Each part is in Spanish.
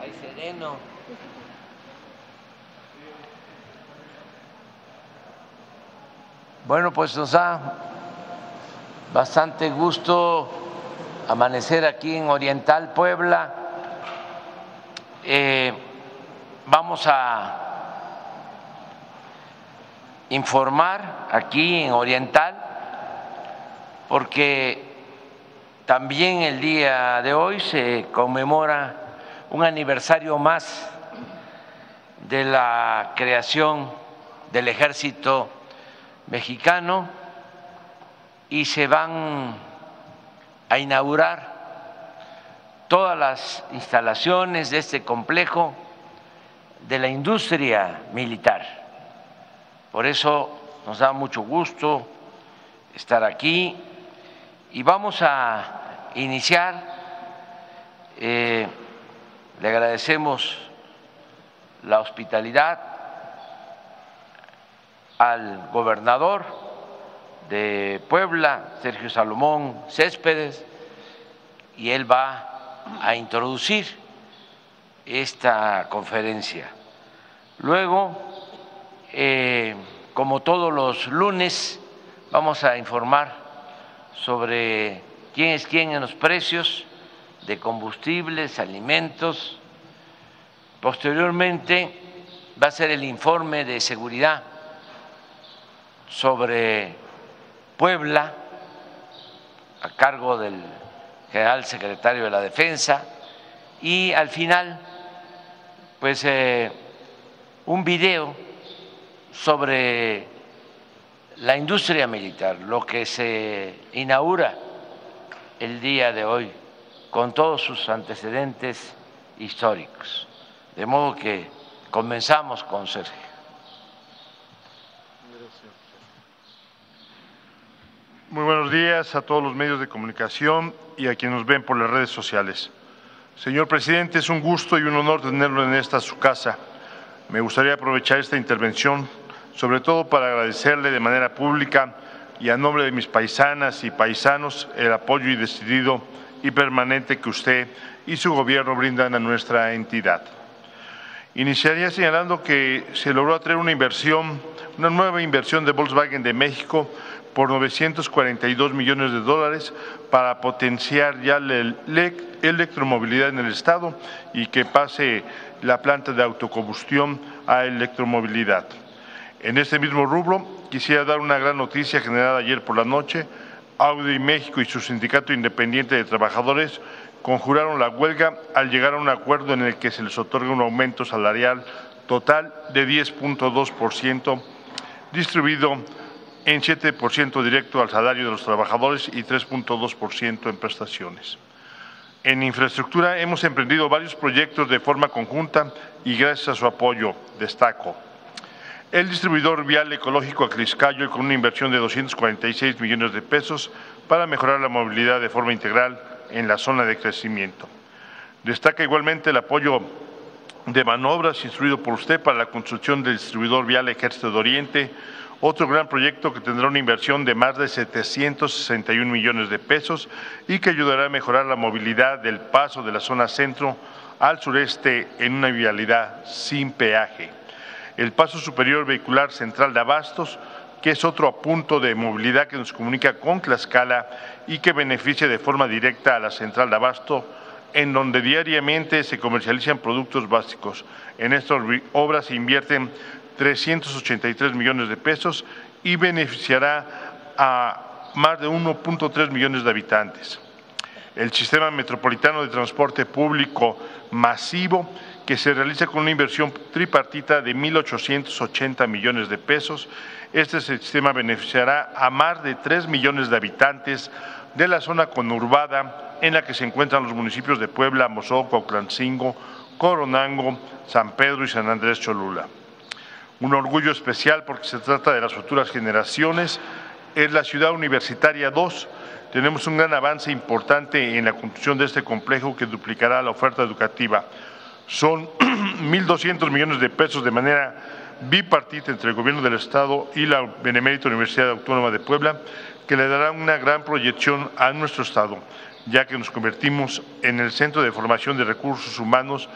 Ay, sereno. Bueno, pues nos da bastante gusto amanecer aquí en Oriental Puebla. Eh, vamos a informar aquí en Oriental porque también el día de hoy se conmemora un aniversario más de la creación del ejército mexicano y se van a inaugurar todas las instalaciones de este complejo de la industria militar. Por eso nos da mucho gusto estar aquí y vamos a iniciar. Eh, le agradecemos la hospitalidad al gobernador de Puebla, Sergio Salomón Céspedes, y él va a introducir esta conferencia. Luego, eh, como todos los lunes, vamos a informar sobre quién es quién en los precios de combustibles, alimentos. Posteriormente va a ser el informe de seguridad sobre Puebla, a cargo del general secretario de la Defensa, y al final, pues, eh, un video sobre la industria militar, lo que se inaugura el día de hoy, con todos sus antecedentes históricos. De modo que comenzamos con Sergio. Muy buenos días a todos los medios de comunicación y a quienes nos ven por las redes sociales. Señor presidente, es un gusto y un honor tenerlo en esta su casa. Me gustaría aprovechar esta intervención, sobre todo para agradecerle de manera pública y a nombre de mis paisanas y paisanos el apoyo y decidido y permanente que usted y su gobierno brindan a nuestra entidad. Iniciaría señalando que se logró atraer una inversión, una nueva inversión de Volkswagen de México por 942 millones de dólares para potenciar ya la electromovilidad en el Estado y que pase la planta de autocombustión a electromovilidad. En este mismo rubro, quisiera dar una gran noticia generada ayer por la noche. Audi México y su Sindicato Independiente de Trabajadores conjuraron la huelga al llegar a un acuerdo en el que se les otorga un aumento salarial total de 10.2% distribuido en 7% directo al salario de los trabajadores y 3.2% en prestaciones. En infraestructura hemos emprendido varios proyectos de forma conjunta y gracias a su apoyo, destaco. El distribuidor vial ecológico Acriscayo con una inversión de 246 millones de pesos para mejorar la movilidad de forma integral en la zona de crecimiento. Destaca igualmente el apoyo de manobras instruido por usted para la construcción del distribuidor vial Ejército de Oriente, otro gran proyecto que tendrá una inversión de más de 761 millones de pesos y que ayudará a mejorar la movilidad del paso de la zona centro al sureste en una vialidad sin peaje. El paso superior vehicular central de Abastos, que es otro punto de movilidad que nos comunica con Tlaxcala y que beneficia de forma directa a la central de Abasto, en donde diariamente se comercializan productos básicos. En estas obras se invierten 383 millones de pesos y beneficiará a más de 1.3 millones de habitantes. El sistema metropolitano de transporte público masivo que se realiza con una inversión tripartita de 1.880 millones de pesos. Este sistema beneficiará a más de 3 millones de habitantes de la zona conurbada en la que se encuentran los municipios de Puebla, Mozoco, Oclancingo, Coronango, San Pedro y San Andrés Cholula un orgullo especial porque se trata de las futuras generaciones. Es la ciudad universitaria 2. Tenemos un gran avance importante en la construcción de este complejo que duplicará la oferta educativa. Son 1.200 millones de pesos de manera bipartita entre el Gobierno del Estado y la Benemérita Universidad Autónoma de Puebla, que le dará una gran proyección a nuestro Estado, ya que nos convertimos en el centro de formación de recursos humanos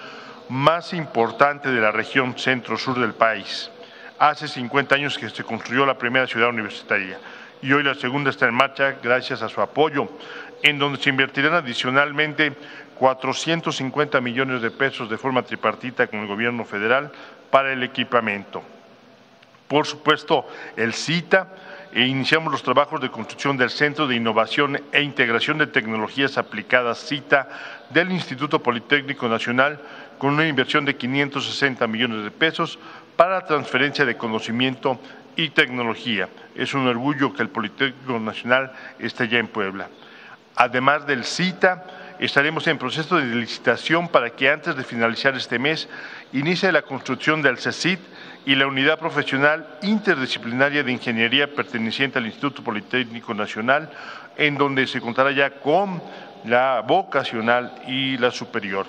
más importante de la región centro-sur del país. Hace 50 años que se construyó la primera ciudad universitaria y hoy la segunda está en marcha gracias a su apoyo, en donde se invertirán adicionalmente 450 millones de pesos de forma tripartita con el gobierno federal para el equipamiento. Por supuesto, el CITA e iniciamos los trabajos de construcción del Centro de Innovación e Integración de Tecnologías Aplicadas CITA del Instituto Politécnico Nacional con una inversión de 560 millones de pesos para transferencia de conocimiento y tecnología. Es un orgullo que el Politécnico Nacional esté ya en Puebla. Además del CITA, estaremos en proceso de licitación para que antes de finalizar este mes inicie la construcción del CECIT y la Unidad Profesional Interdisciplinaria de Ingeniería perteneciente al Instituto Politécnico Nacional, en donde se contará ya con la vocacional y la superior.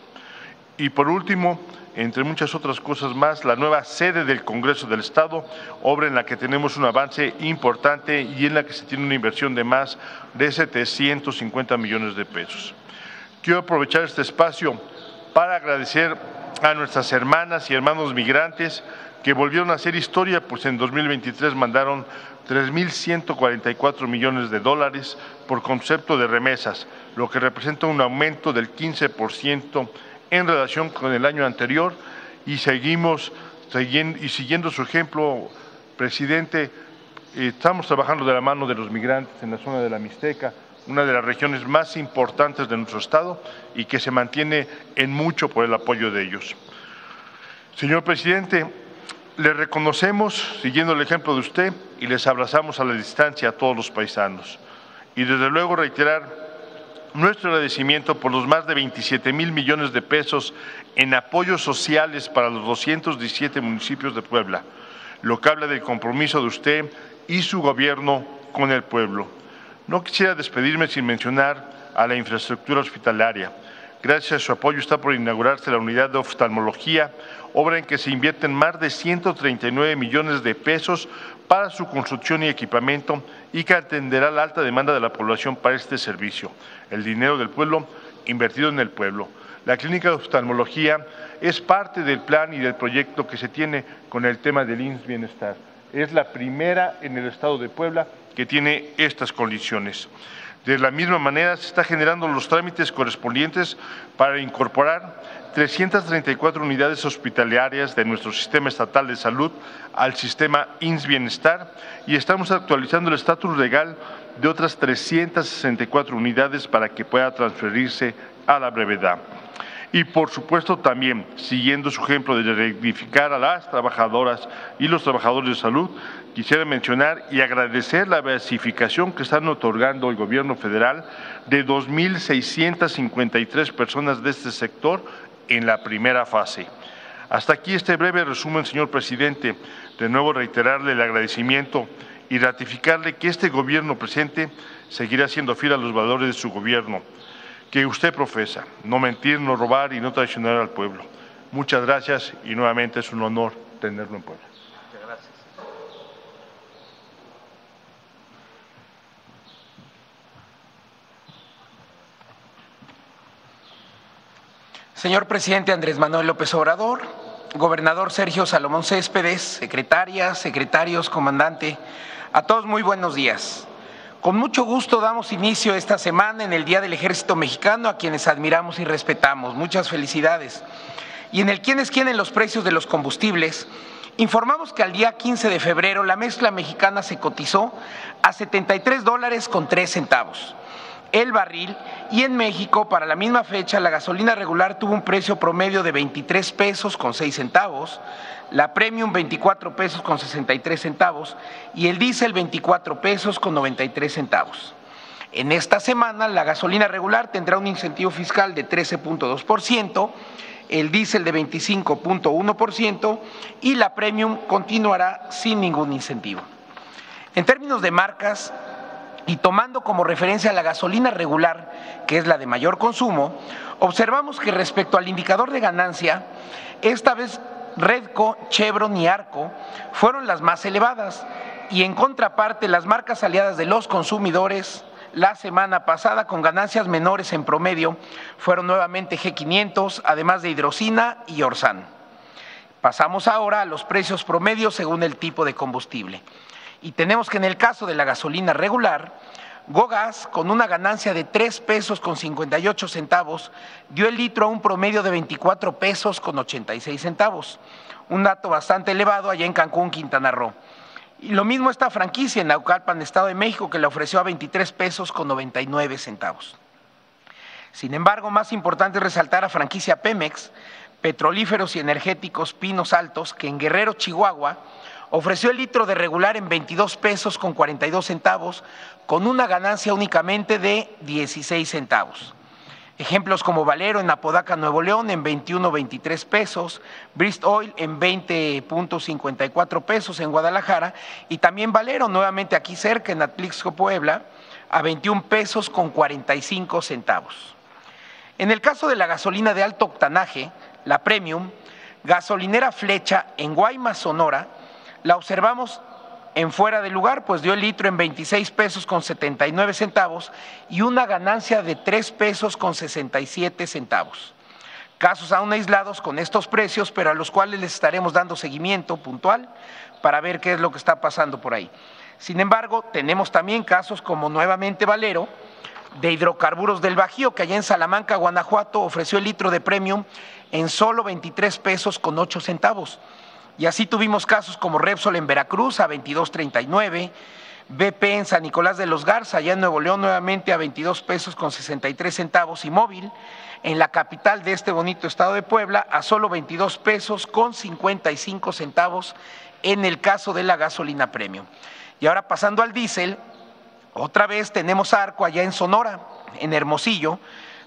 Y por último, entre muchas otras cosas más, la nueva sede del Congreso del Estado, obra en la que tenemos un avance importante y en la que se tiene una inversión de más de 750 millones de pesos. Quiero aprovechar este espacio para agradecer a nuestras hermanas y hermanos migrantes que volvieron a hacer historia, pues en 2023 mandaron 3.144 millones de dólares por concepto de remesas, lo que representa un aumento del 15% en relación con el año anterior. Y seguimos y siguiendo su ejemplo, presidente, estamos trabajando de la mano de los migrantes en la zona de la Mixteca, una de las regiones más importantes de nuestro Estado y que se mantiene en mucho por el apoyo de ellos. Señor presidente, le reconocemos, siguiendo el ejemplo de usted, y les abrazamos a la distancia a todos los paisanos. Y desde luego reiterar nuestro agradecimiento por los más de 27 mil millones de pesos en apoyos sociales para los 217 municipios de Puebla, lo que habla del compromiso de usted y su gobierno con el pueblo. No quisiera despedirme sin mencionar a la infraestructura hospitalaria. Gracias a su apoyo está por inaugurarse la unidad de oftalmología, obra en que se invierten más de 139 millones de pesos para su construcción y equipamiento y que atenderá la alta demanda de la población para este servicio. El dinero del pueblo invertido en el pueblo. La clínica de oftalmología es parte del plan y del proyecto que se tiene con el tema del INS Bienestar. Es la primera en el estado de Puebla que tiene estas condiciones. De la misma manera, se está generando los trámites correspondientes para incorporar 334 unidades hospitalarias de nuestro sistema estatal de salud al sistema INS Bienestar y estamos actualizando el estatus legal de otras 364 unidades para que pueda transferirse a la brevedad. Y por supuesto también, siguiendo su ejemplo de dignificar a las trabajadoras y los trabajadores de salud, quisiera mencionar y agradecer la basificación que están otorgando el gobierno federal de 2.653 personas de este sector en la primera fase. Hasta aquí este breve resumen, señor presidente. De nuevo reiterarle el agradecimiento y ratificarle que este gobierno presente seguirá siendo fiel a los valores de su gobierno, que usted profesa, no mentir, no robar y no traicionar al pueblo. Muchas gracias y nuevamente es un honor tenerlo en Puebla. Muchas gracias. Señor presidente Andrés Manuel López Obrador, gobernador Sergio Salomón Céspedes, secretarias, secretarios, comandante, a todos muy buenos días. Con mucho gusto damos inicio esta semana en el Día del Ejército Mexicano a quienes admiramos y respetamos. Muchas felicidades. Y en el quién es quién en los precios de los combustibles, informamos que al día 15 de febrero la mezcla mexicana se cotizó a 73 dólares con 3 centavos el barril y en México para la misma fecha la gasolina regular tuvo un precio promedio de 23 pesos con 6 centavos, la Premium 24 pesos con 63 centavos y el diésel 24 pesos con 93 centavos. En esta semana la gasolina regular tendrá un incentivo fiscal de 13.2%, el diésel de 25.1% y la Premium continuará sin ningún incentivo. En términos de marcas, y tomando como referencia la gasolina regular, que es la de mayor consumo, observamos que respecto al indicador de ganancia, esta vez Redco, Chevron y Arco fueron las más elevadas. y en contraparte las marcas aliadas de los consumidores la semana pasada con ganancias menores en promedio fueron nuevamente G500, además de hidrocina y Orsan. Pasamos ahora a los precios promedios según el tipo de combustible. Y tenemos que en el caso de la gasolina regular, Gogas, con una ganancia de 3 pesos con 58 centavos, dio el litro a un promedio de 24 pesos con 86 centavos, un dato bastante elevado allá en Cancún, Quintana Roo. Y lo mismo esta franquicia en Naucalpan, Estado de México, que le ofreció a 23 pesos con 99 centavos. Sin embargo, más importante es resaltar a franquicia Pemex, petrolíferos y energéticos Pinos Altos, que en Guerrero, Chihuahua, ofreció el litro de regular en 22 pesos con 42 centavos, con una ganancia únicamente de 16 centavos. Ejemplos como Valero en Apodaca, Nuevo León en 21.23 pesos, Brist Oil en 20.54 pesos en Guadalajara y también Valero nuevamente aquí cerca en Atlixco, Puebla, a 21 pesos con 45 centavos. En el caso de la gasolina de alto octanaje, la Premium, gasolinera Flecha en Guaymas, Sonora, la observamos en fuera de lugar, pues dio el litro en 26 pesos con 79 centavos y una ganancia de 3 pesos con 67 centavos. Casos aún aislados con estos precios, pero a los cuales les estaremos dando seguimiento puntual para ver qué es lo que está pasando por ahí. Sin embargo, tenemos también casos como nuevamente Valero, de hidrocarburos del Bajío, que allá en Salamanca, Guanajuato, ofreció el litro de premium en solo 23 pesos con 8 centavos y así tuvimos casos como Repsol en Veracruz a 22.39, BP en San Nicolás de los Garza, allá en Nuevo León nuevamente a 22 pesos con 63 centavos y móvil, en la capital de este bonito estado de Puebla a solo 22 pesos con 55 centavos en el caso de la gasolina premium. Y ahora pasando al diésel, otra vez tenemos Arco allá en Sonora, en Hermosillo,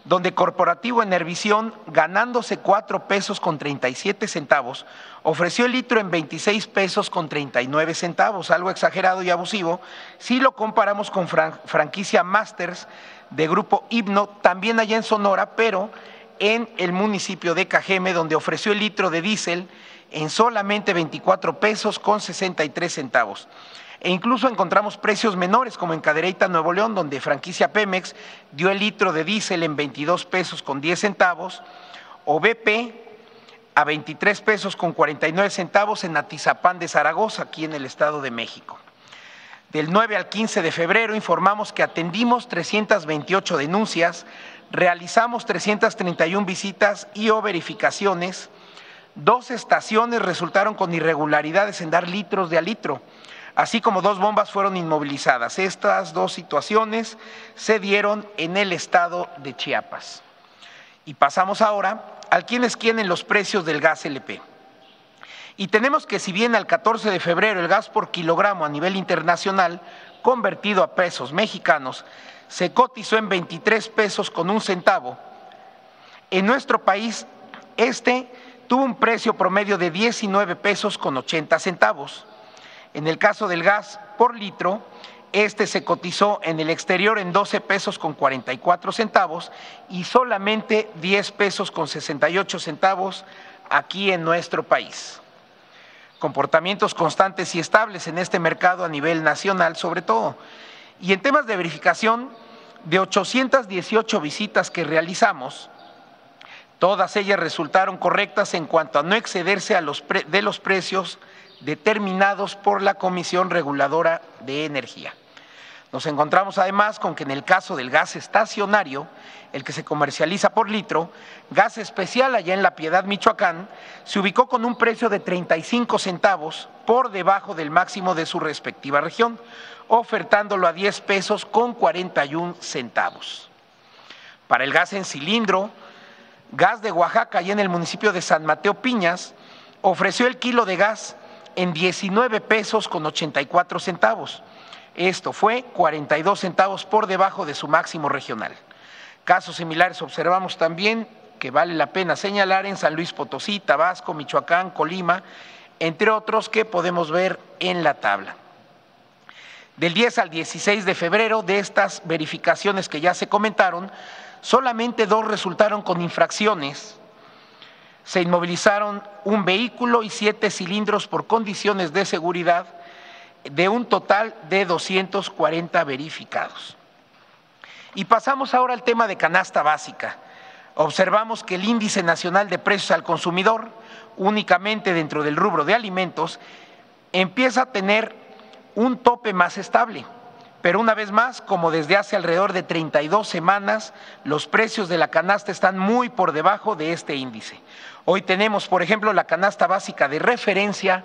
donde Corporativo Enervisión, ganándose 4 pesos con 37 centavos, ofreció el litro en 26 pesos con 39 centavos, algo exagerado y abusivo, si lo comparamos con franquicia Masters de Grupo Hipno, también allá en Sonora, pero en el municipio de Cajeme, donde ofreció el litro de diésel en solamente 24 pesos con 63 centavos. E incluso encontramos precios menores, como en Cadereyta, Nuevo León, donde franquicia Pemex dio el litro de diésel en 22 pesos con 10 centavos, o BP a 23 pesos con 49 centavos en Atizapán de Zaragoza, aquí en el Estado de México. Del 9 al 15 de febrero informamos que atendimos 328 denuncias, realizamos 331 visitas y o verificaciones. Dos estaciones resultaron con irregularidades en dar litros de a litro así como dos bombas fueron inmovilizadas. Estas dos situaciones se dieron en el estado de Chiapas. Y pasamos ahora al quienes quieren los precios del gas LP. Y tenemos que si bien al 14 de febrero el gas por kilogramo a nivel internacional, convertido a pesos mexicanos, se cotizó en 23 pesos con un centavo, en nuestro país este tuvo un precio promedio de 19 pesos con 80 centavos. En el caso del gas por litro, este se cotizó en el exterior en 12 pesos con 44 centavos y solamente 10 pesos con 68 centavos aquí en nuestro país. Comportamientos constantes y estables en este mercado a nivel nacional sobre todo. Y en temas de verificación, de 818 visitas que realizamos, todas ellas resultaron correctas en cuanto a no excederse de los precios determinados por la Comisión Reguladora de Energía. Nos encontramos además con que en el caso del gas estacionario, el que se comercializa por litro, gas especial allá en La Piedad, Michoacán, se ubicó con un precio de 35 centavos por debajo del máximo de su respectiva región, ofertándolo a 10 pesos con 41 centavos. Para el gas en cilindro, gas de Oaxaca, allá en el municipio de San Mateo Piñas, ofreció el kilo de gas en 19 pesos con 84 centavos. Esto fue 42 centavos por debajo de su máximo regional. Casos similares observamos también que vale la pena señalar en San Luis Potosí, Tabasco, Michoacán, Colima, entre otros que podemos ver en la tabla. Del 10 al 16 de febrero de estas verificaciones que ya se comentaron, solamente dos resultaron con infracciones se inmovilizaron un vehículo y siete cilindros por condiciones de seguridad de un total de 240 verificados. Y pasamos ahora al tema de canasta básica. Observamos que el índice nacional de precios al consumidor, únicamente dentro del rubro de alimentos, empieza a tener un tope más estable. Pero una vez más, como desde hace alrededor de 32 semanas, los precios de la canasta están muy por debajo de este índice. Hoy tenemos, por ejemplo, la canasta básica de referencia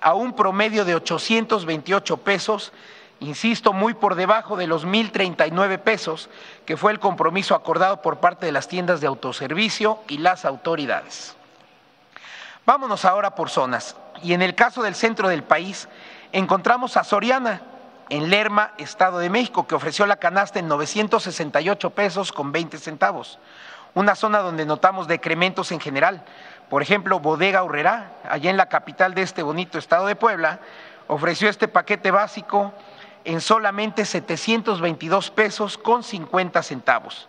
a un promedio de 828 pesos, insisto, muy por debajo de los 1.039 pesos, que fue el compromiso acordado por parte de las tiendas de autoservicio y las autoridades. Vámonos ahora por zonas. Y en el caso del centro del país, encontramos a Soriana, en Lerma, Estado de México, que ofreció la canasta en 968 pesos con 20 centavos. Una zona donde notamos decrementos en general. Por ejemplo, Bodega Urrera, allá en la capital de este bonito estado de Puebla, ofreció este paquete básico en solamente 722 pesos con 50 centavos.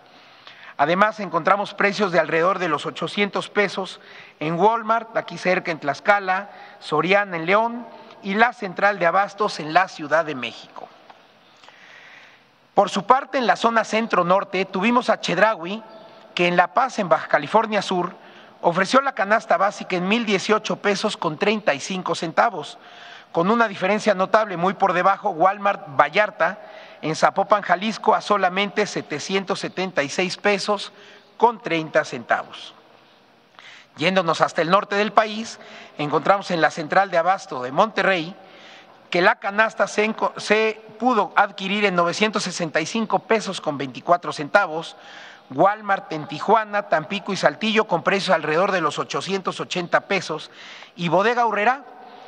Además, encontramos precios de alrededor de los 800 pesos en Walmart, aquí cerca en Tlaxcala, Soriana en León y la central de abastos en la Ciudad de México. Por su parte, en la zona centro-norte tuvimos a Chedraui, que en La Paz, en Baja California Sur, ofreció la canasta básica en 1.018 pesos con 35 centavos, con una diferencia notable muy por debajo, Walmart Vallarta, en Zapopan, Jalisco, a solamente 776 pesos con 30 centavos. Yéndonos hasta el norte del país, encontramos en la central de abasto de Monterrey que la canasta se, se, pudo adquirir en 965 pesos con 24 centavos, Walmart en Tijuana, Tampico y Saltillo con precios alrededor de los 880 pesos y Bodega Urrera,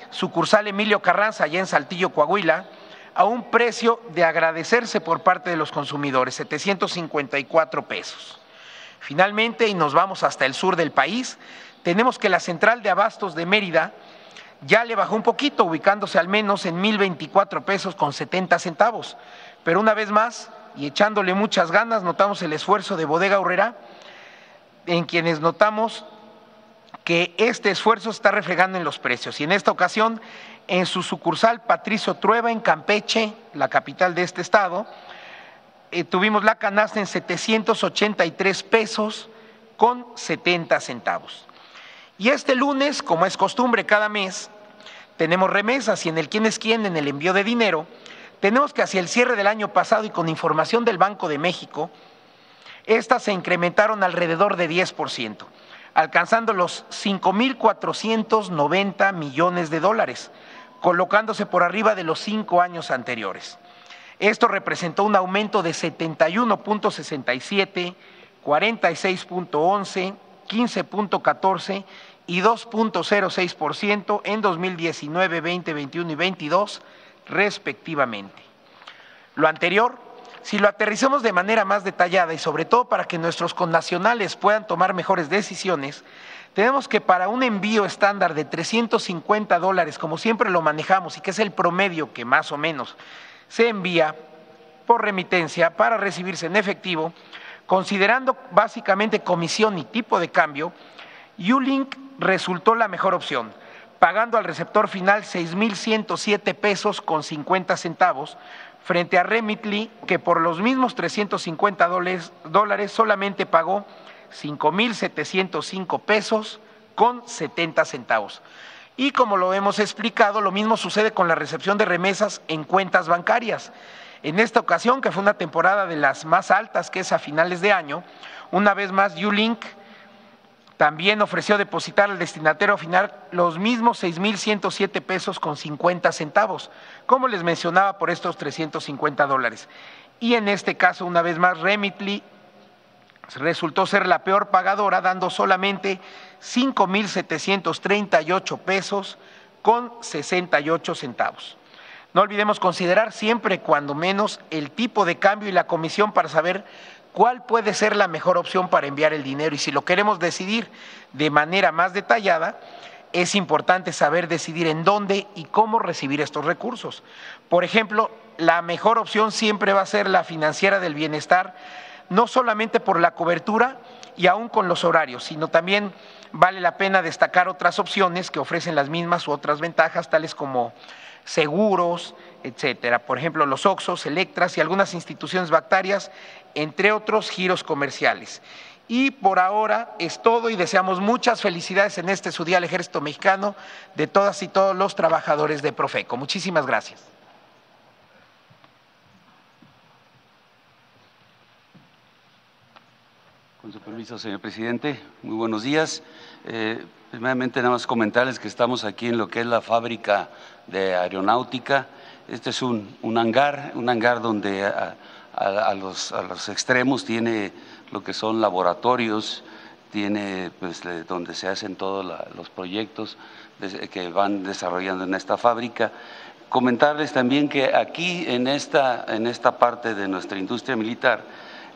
sucursal Emilio Carranza allá en Saltillo, Coahuila, a un precio de agradecerse por parte de los consumidores, 754 pesos. Finalmente, y nos vamos hasta el sur del país, tenemos que la central de abastos de Mérida ya le bajó un poquito, ubicándose al menos en 1.024 pesos con 70 centavos. Pero una vez más, y echándole muchas ganas, notamos el esfuerzo de Bodega Urrera, en quienes notamos que este esfuerzo está reflejando en los precios. Y en esta ocasión, en su sucursal Patricio Trueba, en Campeche, la capital de este estado, eh, tuvimos la canasta en 783 pesos con 70 centavos. Y este lunes, como es costumbre cada mes, tenemos remesas y en el quién es quién, en el envío de dinero, tenemos que hacia el cierre del año pasado y con información del Banco de México, estas se incrementaron alrededor de 10%, alcanzando los 5.490 millones de dólares, colocándose por arriba de los cinco años anteriores. Esto representó un aumento de 71.67, 46.11, 15.14 y 2.06% en 2019, 20, 21 y 22 respectivamente. Lo anterior, si lo aterrizamos de manera más detallada y sobre todo para que nuestros connacionales puedan tomar mejores decisiones, tenemos que para un envío estándar de 350 dólares, como siempre lo manejamos y que es el promedio que más o menos se envía por remitencia para recibirse en efectivo, considerando básicamente comisión y tipo de cambio, Ulink resultó la mejor opción pagando al receptor final 6.107 pesos con 50 centavos, frente a Remitly, que por los mismos 350 dólares solamente pagó 5.705 pesos con 70 centavos. Y como lo hemos explicado, lo mismo sucede con la recepción de remesas en cuentas bancarias. En esta ocasión, que fue una temporada de las más altas, que es a finales de año, una vez más Ulink también ofreció depositar al destinatario final los mismos 6.107 pesos con 50 centavos, como les mencionaba, por estos 350 dólares. Y en este caso, una vez más, Remitly resultó ser la peor pagadora, dando solamente 5.738 pesos con 68 centavos. No olvidemos considerar siempre, cuando menos, el tipo de cambio y la comisión para saber cuál puede ser la mejor opción para enviar el dinero y si lo queremos decidir de manera más detallada, es importante saber decidir en dónde y cómo recibir estos recursos. Por ejemplo, la mejor opción siempre va a ser la financiera del bienestar, no solamente por la cobertura y aún con los horarios, sino también vale la pena destacar otras opciones que ofrecen las mismas u otras ventajas, tales como seguros, etcétera. Por ejemplo, los Oxos, Electras y algunas instituciones bancarias, entre otros giros comerciales. Y por ahora es todo y deseamos muchas felicidades en este su al Ejército Mexicano de todas y todos los trabajadores de Profeco. Muchísimas gracias. Con su permiso, señor presidente, muy buenos días. Eh, primeramente, nada más comentarles que estamos aquí en lo que es la fábrica de aeronáutica. Este es un, un hangar, un hangar donde a, a, los, a, los, extremos tiene lo que son laboratorios, tiene pues, donde se hacen todos los proyectos que van desarrollando en esta fábrica. Comentarles también que aquí en esta, en esta parte de nuestra industria militar,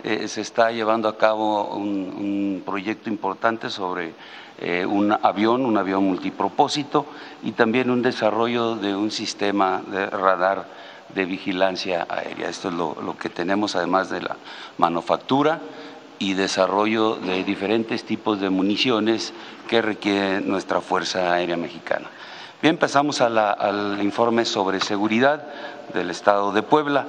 eh, se está llevando a cabo un, un proyecto importante sobre eh, un avión, un avión multipropósito y también un desarrollo de un sistema de radar de vigilancia aérea. Esto es lo, que tenemos además de la manufactura y desarrollo de diferentes tipos de municiones que requiere nuestra Fuerza Aérea Mexicana. Bien, pasamos al informe sobre seguridad del Estado de Puebla.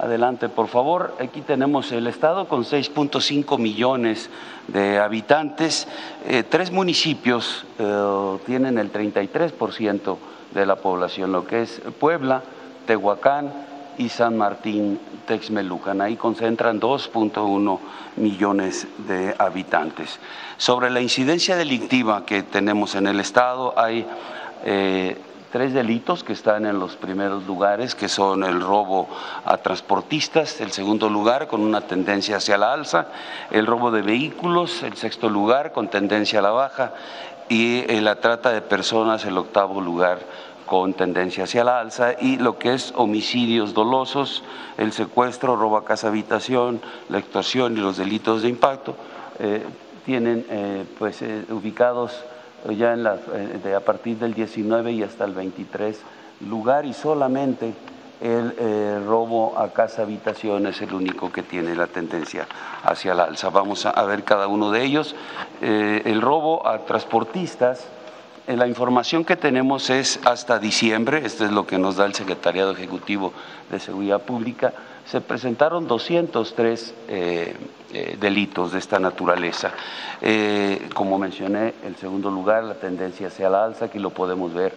Adelante, por favor. Aquí tenemos el estado con 6.5 millones de habitantes. Eh, tres municipios eh, tienen el 33% de la población, lo que es Puebla, Tehuacán y San Martín Texmelucan. Ahí concentran 2.1 millones de habitantes. Sobre la incidencia delictiva que tenemos en el estado, hay eh, tres delitos que están en los primeros lugares, que son el robo a transportistas, el segundo lugar con una tendencia hacia la alza, el robo de vehículos, el sexto lugar con tendencia a la baja y eh, la trata de personas, el octavo lugar con tendencia hacia la alza y lo que es homicidios dolosos, el secuestro, robo a casa habitación, la extorsión y los delitos de impacto eh, tienen eh, pues eh, ubicados ya en la, de a partir del 19 y hasta el 23 lugar y solamente el eh, robo a casa habitación es el único que tiene la tendencia hacia la alza. Vamos a, ver cada uno de ellos. Eh, el robo a transportistas, eh, la información que tenemos es hasta diciembre, esto es lo que nos da el Secretariado Ejecutivo de Seguridad Pública, se presentaron 203 eh, eh, delitos de esta naturaleza. Eh, como mencioné, en segundo lugar, la tendencia hacia la alza, aquí lo podemos ver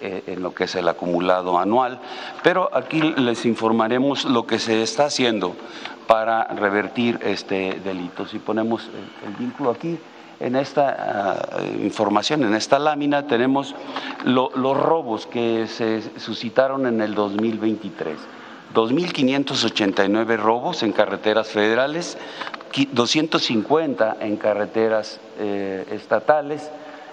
eh, en lo que es el acumulado anual, pero aquí les informaremos lo que se está haciendo para revertir este delito. Si ponemos el vínculo aquí, en esta uh, información, en esta lámina, tenemos lo, los robos que se suscitaron en el 2023. 2.589 robos en carreteras federales, 250 en carreteras eh, estatales.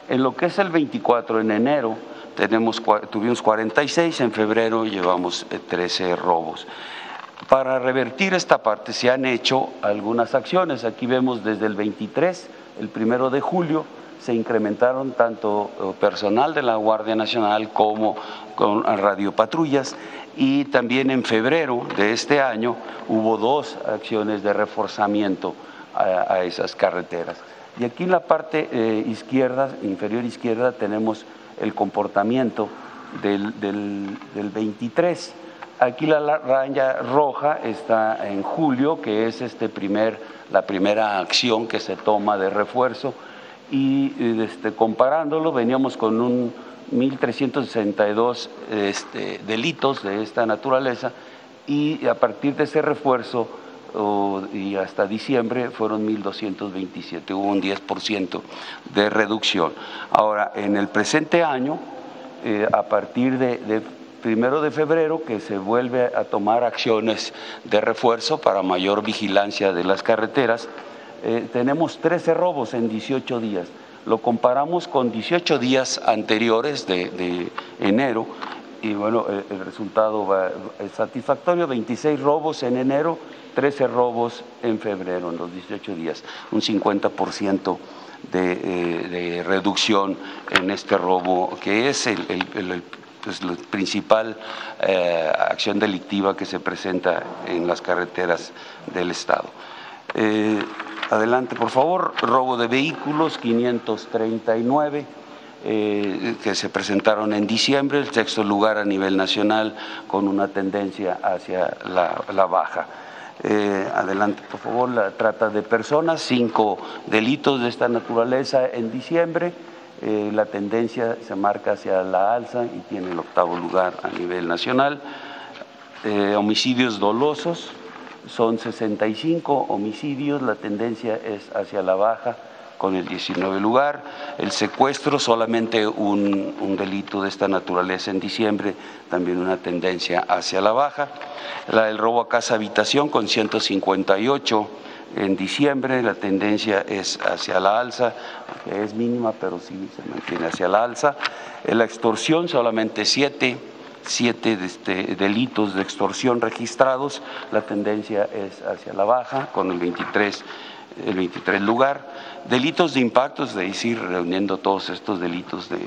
En lo que es el 24 en enero, tenemos, tuvimos 46, en febrero llevamos 13 eh, robos. Para revertir esta parte se han hecho algunas acciones. Aquí vemos desde el 23, el primero de julio, se incrementaron tanto eh, personal de la Guardia Nacional como con radiopatrullas y también en febrero de este año hubo dos acciones de reforzamiento a, esas carreteras. Y aquí en la parte eh, izquierda, inferior izquierda, tenemos el comportamiento del, del, del 23. Aquí la raya roja está en julio, que es este primer, la primera acción que se toma de refuerzo y este, comparándolo veníamos con un 1.362 este, delitos de esta naturaleza y a partir de ese refuerzo y hasta diciembre fueron 1.227, hubo un 10% de reducción. Ahora, en el presente año, eh, a partir de primero de febrero que se vuelve a tomar acciones de refuerzo para mayor vigilancia de las carreteras, eh, tenemos 13 robos en 18 días. Lo comparamos con 18 días anteriores de, enero y bueno, el, el resultado es satisfactorio, 26 robos en enero, 13 robos en febrero, en los 18 días, un 50% de, eh, de, reducción en este robo, que es el pues, la principal eh, acción delictiva que se presenta en las carreteras del Estado. Eh, Adelante, por favor. Robo de vehículos, 539. eh, que se presentaron en diciembre, el sexto lugar a nivel nacional con una tendencia hacia la, baja. Adelante, por favor, la trata de personas, cinco delitos de esta naturaleza en diciembre. Eh, la tendencia se marca hacia la alza y tiene el octavo lugar a nivel nacional. homicidios dolosos, son 65 homicidios, la tendencia es hacia la baja con el 19 lugar. El secuestro, solamente un, delito de esta naturaleza en diciembre, también una tendencia hacia la baja. La, el robo a casa habitación con 158 en diciembre, la tendencia es hacia la alza, que es mínima, pero sí se mantiene hacia la alza. La extorsión, solamente siete, siete este, delitos de extorsión registrados, la tendencia es hacia la baja, con el 23 el 23 lugar. Delitos de impacto, es decir, reuniendo todos estos delitos de,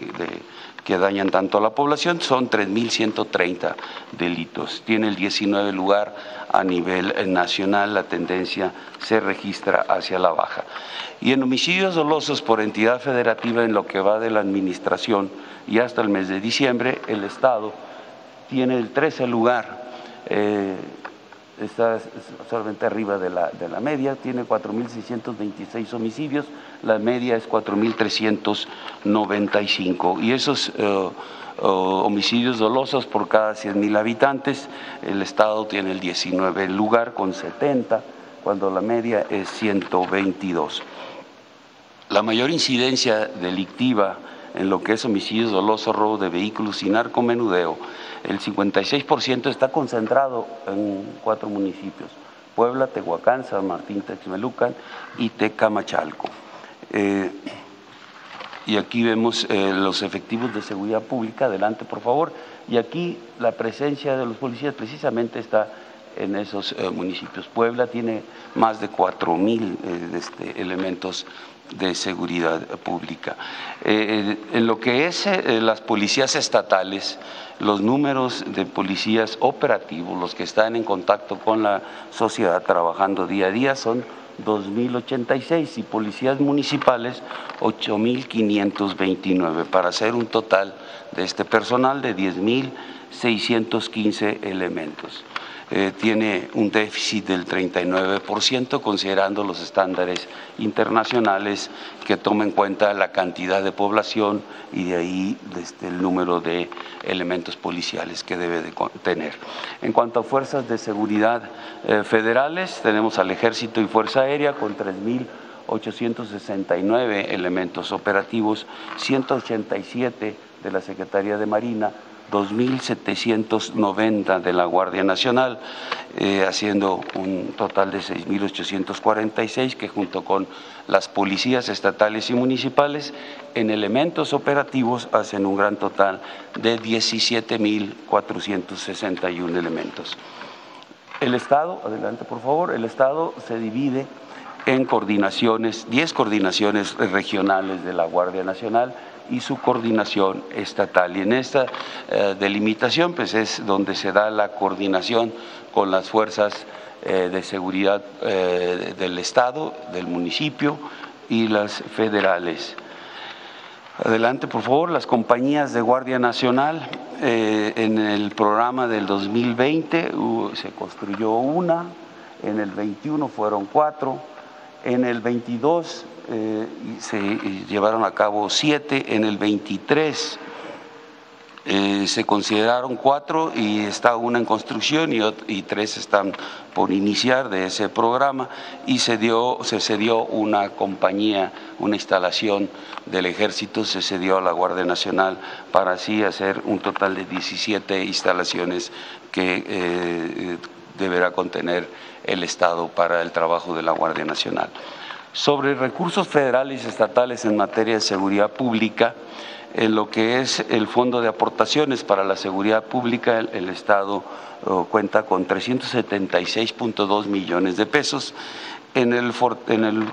que dañan tanto a la población, son 3.130 delitos. Tiene el 19 lugar a nivel nacional, la tendencia se registra hacia la baja. Y en homicidios dolosos por entidad federativa en lo que va de la administración y hasta el mes de diciembre, el Estado tiene el 13 lugar. Eh, está solamente arriba de la, de la media, tiene 4.626 homicidios, la media es 4.395. Y esos eh, homicidios dolosos por cada 100.000 habitantes, el Estado tiene el 19 lugar con 70, cuando la media es 122. La mayor incidencia delictiva en lo que es homicidios dolosos, robo de vehículos y narcomenudeo, el 56% está concentrado en cuatro municipios, Puebla, Tehuacán, San Martín, Texmelucan y Tecamachalco. Eh, y aquí vemos eh, los efectivos de seguridad pública, adelante por favor, y aquí la presencia de los policías precisamente está en esos eh, municipios. Puebla tiene más de 4 mil este, elementos de seguridad pública. en lo que es las policías estatales, los números de policías operativos, los que están en contacto con la sociedad trabajando día a día, son 2.086 y policías municipales 8.529 para hacer un total de este personal de 10.615 elementos. Eh, tiene un déficit del 39%, considerando los estándares internacionales que tomen en cuenta la cantidad de población y de ahí desde el número de elementos policiales que debe de tener. En cuanto a fuerzas de seguridad eh, federales, tenemos al Ejército y Fuerza Aérea con 3.869 elementos operativos, 187 de la Secretaría de Marina, 2.790 de la Guardia Nacional, eh, haciendo un total de 6.846 que junto con las policías estatales y municipales en elementos operativos hacen un gran total de 17.461 elementos. El Estado, adelante por favor, el Estado se divide en coordinaciones, 10 coordinaciones regionales de la Guardia Nacional, y su coordinación estatal. Y en esta eh, delimitación pues es donde se da la coordinación con las fuerzas eh, de seguridad eh, del Estado, del municipio y las federales. Adelante, por favor, las compañías de Guardia Nacional. en el programa del 2020 se construyó una, en el 21 fueron cuatro, en el 22 eh, se llevaron a cabo siete, en el 23 eh, se consideraron cuatro y está una en construcción y, tres están por iniciar de ese programa y se, dio, se cedió una compañía, una instalación del ejército, se cedió a la Guardia Nacional para así hacer un total de 17 instalaciones que eh, deberá contener el Estado para el trabajo de la Guardia Nacional sobre recursos federales y estatales en materia de seguridad pública, en lo que es el Fondo de Aportaciones para la Seguridad Pública, el, Estado cuenta con 376.2 millones de pesos. En el, en el eh,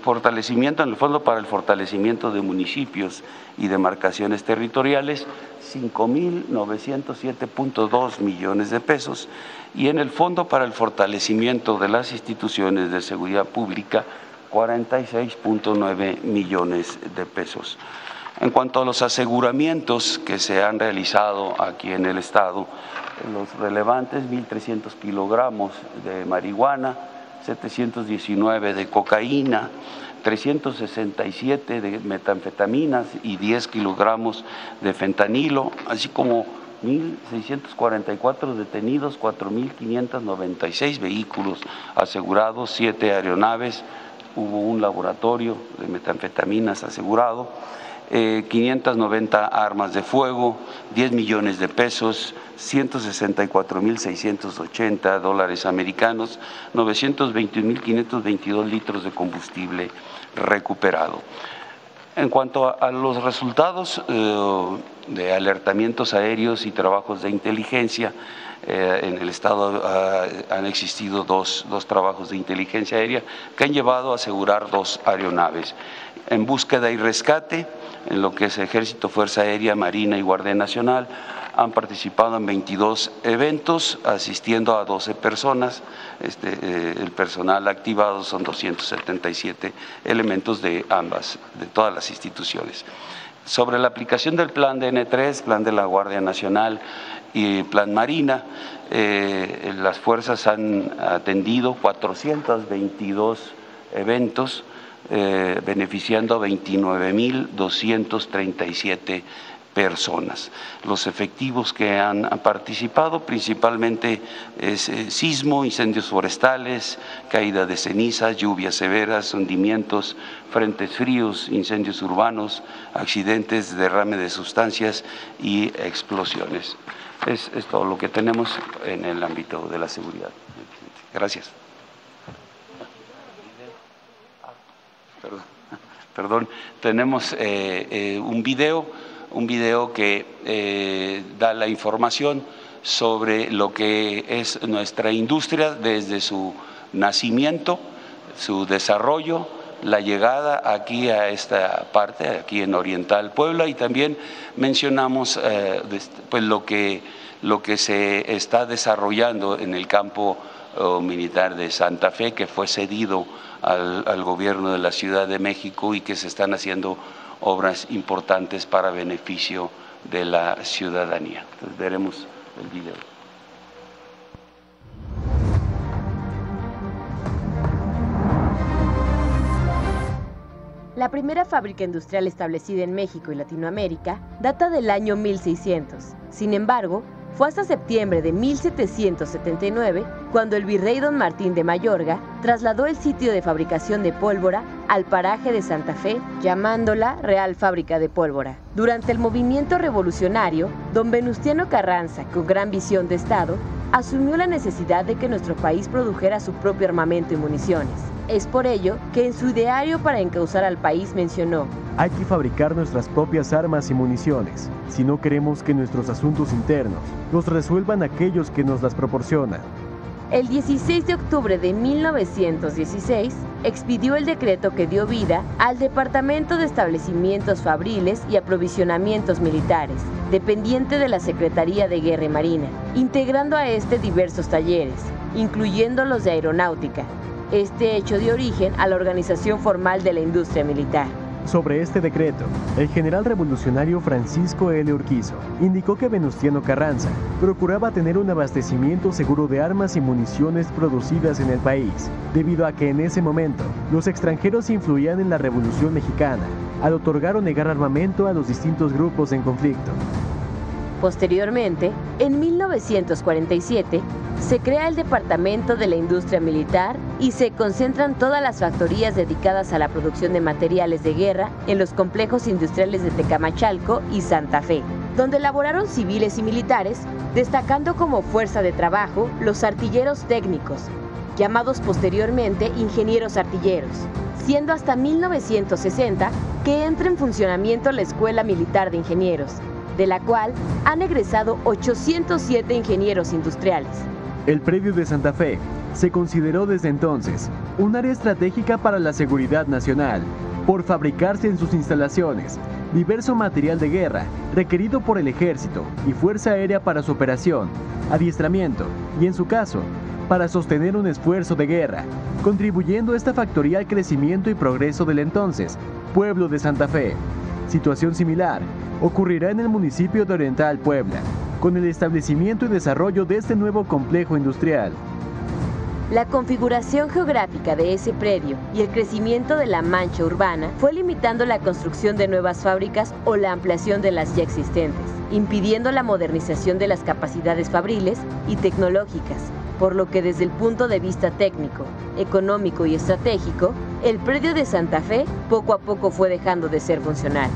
fortalecimiento, en el Fondo para el Fortalecimiento de Municipios y Demarcaciones Territoriales, 5.907.2 millones de pesos. Y en el Fondo para el Fortalecimiento de las Instituciones de Seguridad Pública, 46.9 millones de pesos. En cuanto a los aseguramientos que se han realizado aquí en el Estado, los relevantes 1.300 kilogramos de marihuana, 719 de cocaína, 367 de metanfetaminas y 10 kilogramos de fentanilo, así como 1.644 detenidos, 4.596 vehículos asegurados, 7 aeronaves, hubo un laboratorio de metanfetaminas asegurado, 590 eh, armas de fuego, 10 millones de pesos, 164.680 dólares americanos, 921.522 litros de combustible recuperado. En cuanto a, los resultados eh, de alertamientos aéreos y trabajos de inteligencia, eh, en el Estado ah, han existido dos, dos, trabajos de inteligencia aérea que han llevado a asegurar dos aeronaves. En búsqueda y rescate, en lo que es Ejército, Fuerza Aérea, Marina y Guardia Nacional, han participado en 22 eventos, asistiendo a 12 personas. Este, eh, el personal activado son 277 elementos de ambas, de todas las instituciones. Sobre la aplicación del plan de N3, plan de la Guardia Nacional y plan Marina, eh, las fuerzas han atendido 422 eventos, eh, beneficiando a 29.237 personas. Los efectivos que han, participado principalmente es eh, sismo, incendios forestales, caída de cenizas, lluvias severas, hundimientos, frentes fríos, incendios urbanos, accidentes, derrame de sustancias y explosiones. Es, todo lo que tenemos en el ámbito de la seguridad. Gracias. Perdón, tenemos eh, eh, un video un video que eh, da la información sobre lo que es nuestra industria desde su nacimiento, su desarrollo, la llegada aquí a esta parte, aquí en Oriental Puebla, y también mencionamos eh, pues lo, que, lo que se está desarrollando en el campo oh, militar de Santa Fe, que fue cedido al, al gobierno de la Ciudad de México y que se están haciendo obras importantes para beneficio de la ciudadanía. Veremos el video. La primera fábrica industrial establecida en México y Latinoamérica data del año 1600. Sin embargo, fue hasta septiembre de 1779 cuando el virrey don Martín de Mayorga trasladó el sitio de fabricación de pólvora al paraje de Santa Fe, llamándola Real Fábrica de Pólvora. Durante el movimiento revolucionario, don Venustiano Carranza, con gran visión de Estado, asumió la necesidad de que nuestro país produjera su propio armamento y municiones. Es por ello que en su ideario para encauzar al país mencionó, hay que fabricar nuestras propias armas y municiones, si no queremos que nuestros asuntos internos los resuelvan aquellos que nos las proporcionan. El 16 de octubre de 1916 expidió el decreto que dio vida al Departamento de Establecimientos Fabriles y Aprovisionamientos Militares, dependiente de la Secretaría de Guerra y Marina, integrando a este diversos talleres, incluyendo los de aeronáutica. Este hecho dio origen a la organización formal de la industria militar. Sobre este decreto, el general revolucionario Francisco L. Urquizo indicó que Venustiano Carranza procuraba tener un abastecimiento seguro de armas y municiones producidas en el país, debido a que en ese momento los extranjeros influían en la Revolución Mexicana al otorgar o negar armamento a los distintos grupos en conflicto. Posteriormente, en 1947, se crea el Departamento de la Industria Militar y se concentran todas las factorías dedicadas a la producción de materiales de guerra en los complejos industriales de Tecamachalco y Santa Fe, donde laboraron civiles y militares, destacando como fuerza de trabajo los artilleros técnicos, llamados posteriormente ingenieros artilleros, siendo hasta 1960 que entra en funcionamiento la Escuela Militar de Ingenieros, de la cual han egresado 807 ingenieros industriales. El predio de Santa Fe se consideró desde entonces un área estratégica para la seguridad nacional, por fabricarse en sus instalaciones diverso material de guerra requerido por el ejército y fuerza aérea para su operación, adiestramiento y en su caso, para sostener un esfuerzo de guerra, contribuyendo esta factoría al crecimiento y progreso del entonces pueblo de Santa Fe Situación similar ocurrirá en el municipio de Oriental Puebla, con el establecimiento y desarrollo de este nuevo complejo industrial. La configuración geográfica de ese predio y el crecimiento de la mancha urbana fue limitando la construcción de nuevas fábricas o la ampliación de las ya existentes, impidiendo la modernización de las capacidades fabriles y tecnológicas, por lo que desde el punto de vista técnico, económico y estratégico, el predio de Santa Fe poco a poco fue dejando de ser funcional.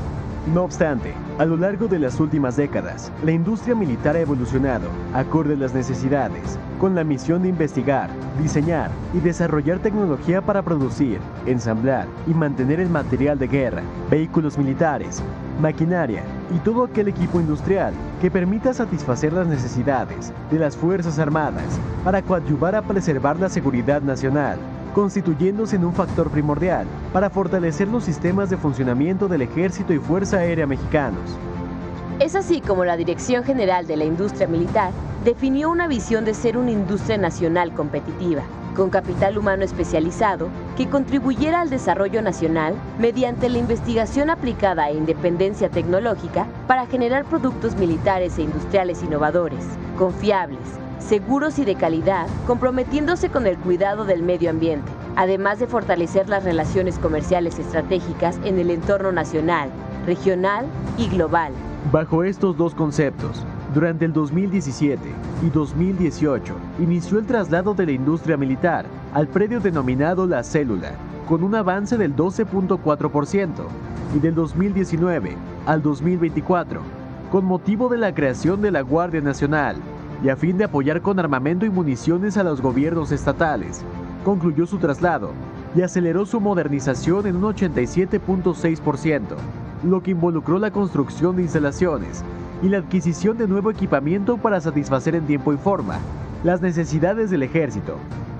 No obstante, a lo largo de las últimas décadas, la industria militar ha evolucionado, acorde a las necesidades, con la misión de investigar, diseñar y desarrollar tecnología para producir, ensamblar y mantener el material de guerra, vehículos militares, maquinaria y todo aquel equipo industrial que permita satisfacer las necesidades de las Fuerzas Armadas para coadyuvar a preservar la seguridad nacional constituyéndose en un factor primordial para fortalecer los sistemas de funcionamiento del Ejército y Fuerza Aérea mexicanos. Es así como la Dirección General de la Industria Militar definió una visión de ser una industria nacional competitiva, con capital humano especializado que contribuyera al desarrollo nacional mediante la investigación aplicada e independencia tecnológica para generar productos militares e industriales innovadores, confiables, seguros y de calidad, comprometiéndose con el cuidado del medio ambiente, además de fortalecer las relaciones comerciales estratégicas en el entorno nacional, regional y global. Bajo estos dos conceptos, durante el 2017 y 2018 inició el traslado de la industria militar al predio denominado La Célula, con un avance del 12.4%, y del 2019 al 2024, con motivo de la creación de la Guardia Nacional, y a fin de apoyar con armamento y municiones a los gobiernos estatales. Concluyó su traslado y aceleró su modernización en un 87.6%, lo que involucró la construcción de instalaciones y la adquisición de nuevo equipamiento para satisfacer en tiempo y forma las necesidades del ejército,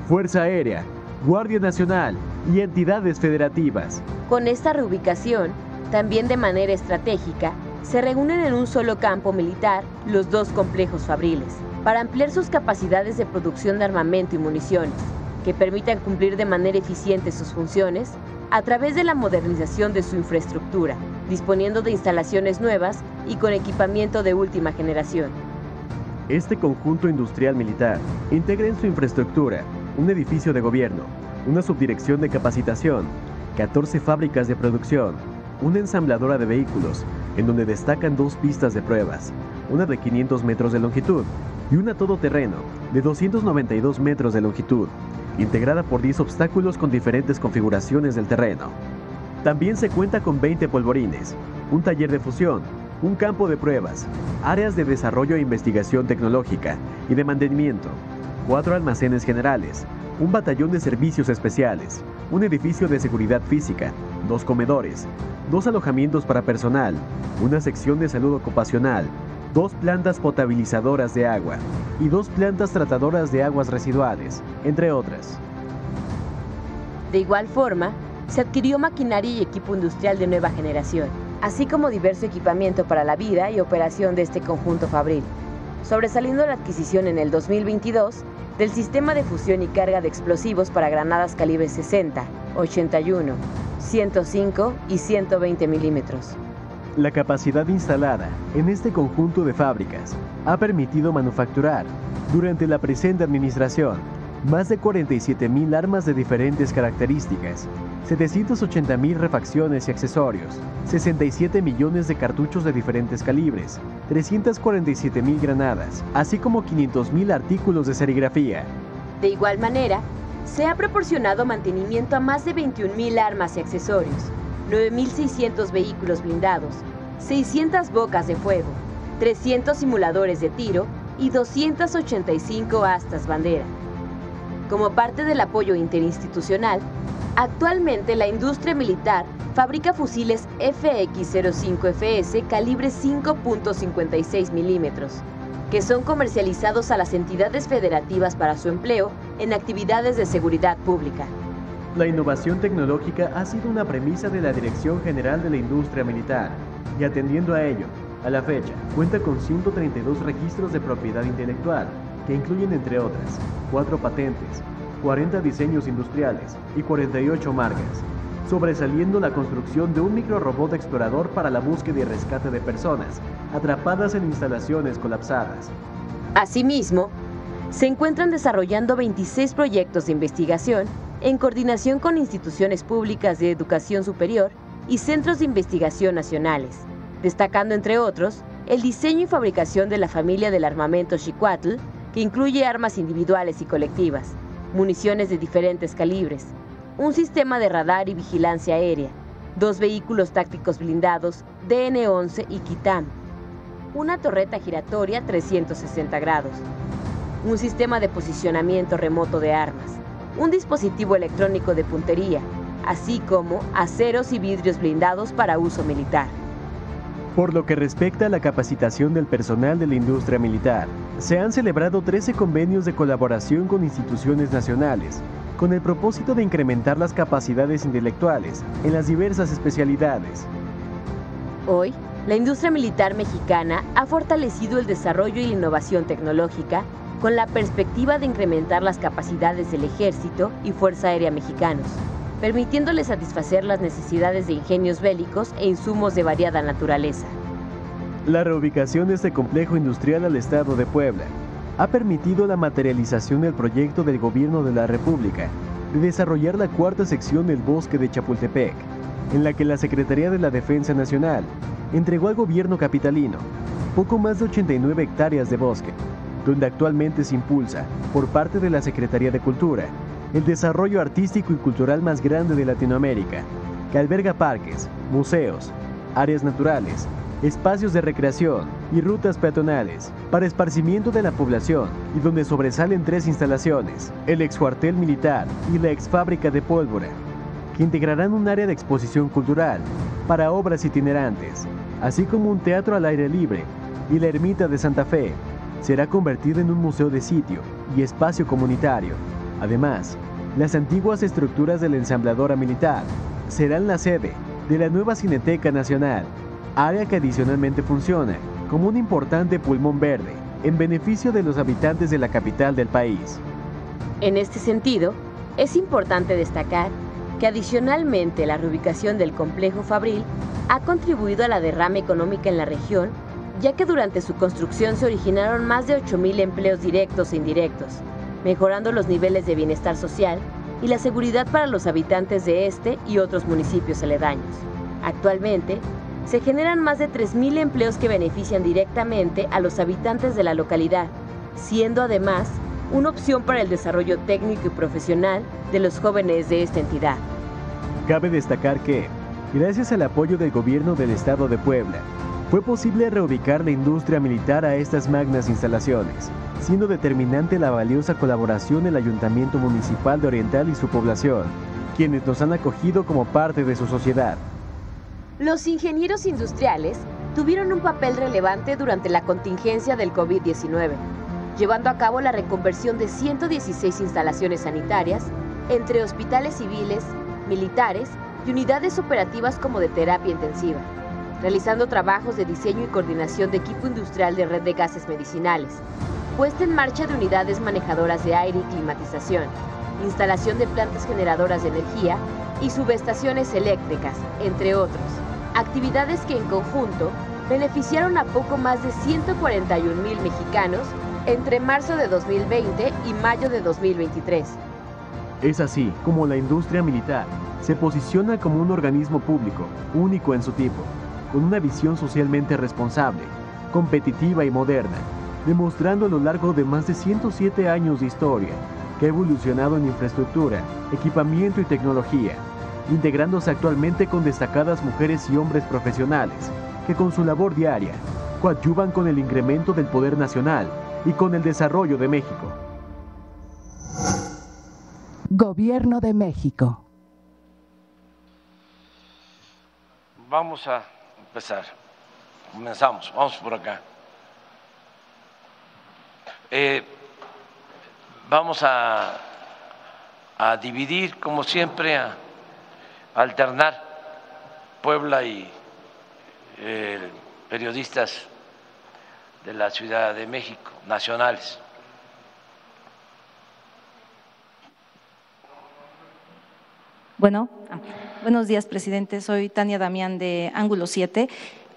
Fuerza Aérea, Guardia Nacional y entidades federativas. Con esta reubicación, también de manera estratégica, se reúnen en un solo campo militar los dos complejos fabriles, para ampliar sus capacidades de producción de armamento y municiones, que permitan cumplir de manera eficiente sus funciones a través de la modernización de su infraestructura, disponiendo de instalaciones nuevas y con equipamiento de última generación. Este conjunto industrial militar integra en su infraestructura un edificio de gobierno, una subdirección de capacitación, 14 fábricas de producción, una ensambladora de vehículos, en donde destacan dos pistas de pruebas, una de 500 metros de longitud y una todoterreno de 292 metros de longitud, integrada por 10 obstáculos con diferentes configuraciones del terreno. También se cuenta con 20 polvorines, un taller de fusión, un campo de pruebas, áreas de desarrollo e investigación tecnológica y de mantenimiento, cuatro almacenes generales, un batallón de servicios especiales, un edificio de seguridad física, dos comedores, dos alojamientos para personal, una sección de salud ocupacional, dos plantas potabilizadoras de agua y dos plantas tratadoras de aguas residuales, entre otras. De igual forma, se adquirió maquinaria y equipo industrial de nueva generación, así como diverso equipamiento para la vida y operación de este conjunto fabril, sobresaliendo la adquisición en el 2022 del sistema de fusión y carga de explosivos para granadas calibre 60, 81, 105 y 120 milímetros. La capacidad instalada en este conjunto de fábricas ha permitido manufacturar, durante la presente administración, más de 47.000 armas de diferentes características, 780.000 refacciones y accesorios, 67 millones de cartuchos de diferentes calibres, 347.000 granadas, así como 500.000 artículos de serigrafía. De igual manera, se ha proporcionado mantenimiento a más de 21.000 armas y accesorios, 9.600 vehículos blindados, 600 bocas de fuego, 300 simuladores de tiro y 285 astas bandera. Como parte del apoyo interinstitucional, actualmente la industria militar fabrica fusiles FX-05FS calibre 5.56 milímetros, que son comercializados a las entidades federativas para su empleo en actividades de seguridad pública. La innovación tecnológica ha sido una premisa de la Dirección General de la Industria Militar y atendiendo a ello, a la fecha, cuenta con 132 registros de propiedad intelectual, que incluyen entre otras, 4 patentes, 40 diseños industriales y 48 marcas, sobresaliendo la construcción de un microrobot explorador para la búsqueda y rescate de personas atrapadas en instalaciones colapsadas. Asimismo, se encuentran desarrollando 26 proyectos de investigación en coordinación con instituciones públicas de educación superior y centros de investigación nacionales, destacando entre otros el diseño y fabricación de la familia del armamento Chicuatl, incluye armas individuales y colectivas, municiones de diferentes calibres, un sistema de radar y vigilancia aérea, dos vehículos tácticos blindados DN-11 y Kitam, una torreta giratoria 360 grados, un sistema de posicionamiento remoto de armas, un dispositivo electrónico de puntería, así como aceros y vidrios blindados para uso militar. Por lo que respecta a la capacitación del personal de la industria militar, se han celebrado 13 convenios de colaboración con instituciones nacionales, con el propósito de incrementar las capacidades intelectuales en las diversas especialidades. Hoy, la industria militar mexicana ha fortalecido el desarrollo y la innovación tecnológica con la perspectiva de incrementar las capacidades del ejército y Fuerza Aérea mexicanos permitiéndole satisfacer las necesidades de ingenios bélicos e insumos de variada naturaleza. La reubicación de este complejo industrial al Estado de Puebla ha permitido la materialización del proyecto del Gobierno de la República de desarrollar la cuarta sección del bosque de Chapultepec, en la que la Secretaría de la Defensa Nacional entregó al gobierno capitalino poco más de 89 hectáreas de bosque, donde actualmente se impulsa, por parte de la Secretaría de Cultura, el desarrollo artístico y cultural más grande de Latinoamérica, que alberga parques, museos, áreas naturales, espacios de recreación y rutas peatonales para esparcimiento de la población y donde sobresalen tres instalaciones, el ex cuartel militar y la ex fábrica de pólvora, que integrarán un área de exposición cultural para obras itinerantes, así como un teatro al aire libre y la ermita de Santa Fe. Será convertida en un museo de sitio y espacio comunitario. Además, las antiguas estructuras de la ensambladora militar serán la sede de la nueva Cineteca Nacional, área que adicionalmente funciona como un importante pulmón verde en beneficio de los habitantes de la capital del país. En este sentido, es importante destacar que adicionalmente la reubicación del complejo Fabril ha contribuido a la derrama económica en la región, ya que durante su construcción se originaron más de 8.000 empleos directos e indirectos, mejorando los niveles de bienestar social y la seguridad para los habitantes de este y otros municipios aledaños. Actualmente, se generan más de 3.000 empleos que benefician directamente a los habitantes de la localidad, siendo además una opción para el desarrollo técnico y profesional de los jóvenes de esta entidad. Cabe destacar que, gracias al apoyo del gobierno del estado de Puebla, fue posible reubicar la industria militar a estas magnas instalaciones, siendo determinante la valiosa colaboración del Ayuntamiento Municipal de Oriental y su población, quienes nos han acogido como parte de su sociedad. Los ingenieros industriales tuvieron un papel relevante durante la contingencia del COVID-19, llevando a cabo la reconversión de 116 instalaciones sanitarias entre hospitales civiles, militares y unidades operativas como de terapia intensiva realizando trabajos de diseño y coordinación de equipo industrial de red de gases medicinales, puesta en marcha de unidades manejadoras de aire y climatización, instalación de plantas generadoras de energía y subestaciones eléctricas, entre otros. Actividades que en conjunto beneficiaron a poco más de 141 mil mexicanos entre marzo de 2020 y mayo de 2023. Es así como la industria militar se posiciona como un organismo público único en su tipo con una visión socialmente responsable, competitiva y moderna, demostrando a lo largo de más de 107 años de historia que ha evolucionado en infraestructura, equipamiento y tecnología, integrándose actualmente con destacadas mujeres y hombres profesionales que con su labor diaria coadyuvan con el incremento del poder nacional y con el desarrollo de México. Gobierno de México. Vamos a empezar. Comenzamos, vamos por acá. Eh, vamos a, a, dividir, como siempre, a, alternar Puebla y eh, periodistas de la Ciudad de México, nacionales. Bueno. Buenos días, presidente. Soy Tania Damián de Ángulo 7.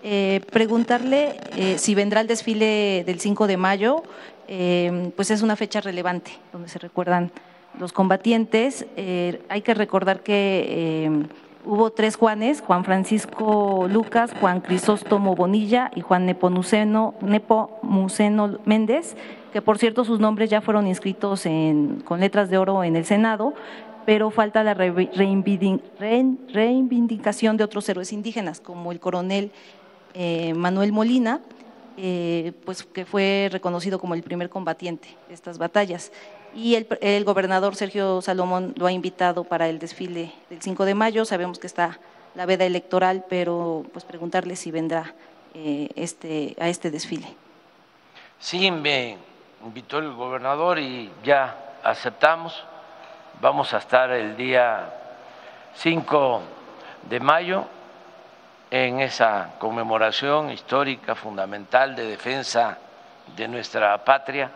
Eh, preguntarle eh, si vendrá el desfile del 5 de mayo, eh, pues es una fecha relevante donde se recuerdan los combatientes. hay que recordar que hubo tres Juanes, Juan Francisco Lucas, Juan Crisóstomo Bonilla y Juan Nepomuceno, Nepomuceno Méndez, que por cierto sus nombres ya fueron inscritos con letras de oro en el Senado, pero falta la reivindicación de otros héroes indígenas, como el coronel eh, Manuel Molina, eh, pues que fue reconocido como el primer combatiente de estas batallas. Y el, gobernador Sergio Salomón lo ha invitado para el desfile del 5 de mayo. Sabemos que está la veda electoral, pero pues preguntarle si vendrá eh, este, a este desfile. Sí, me invitó el gobernador y ya aceptamos. Vamos a estar el día 5 de mayo en esa conmemoración histórica fundamental de defensa de nuestra patria.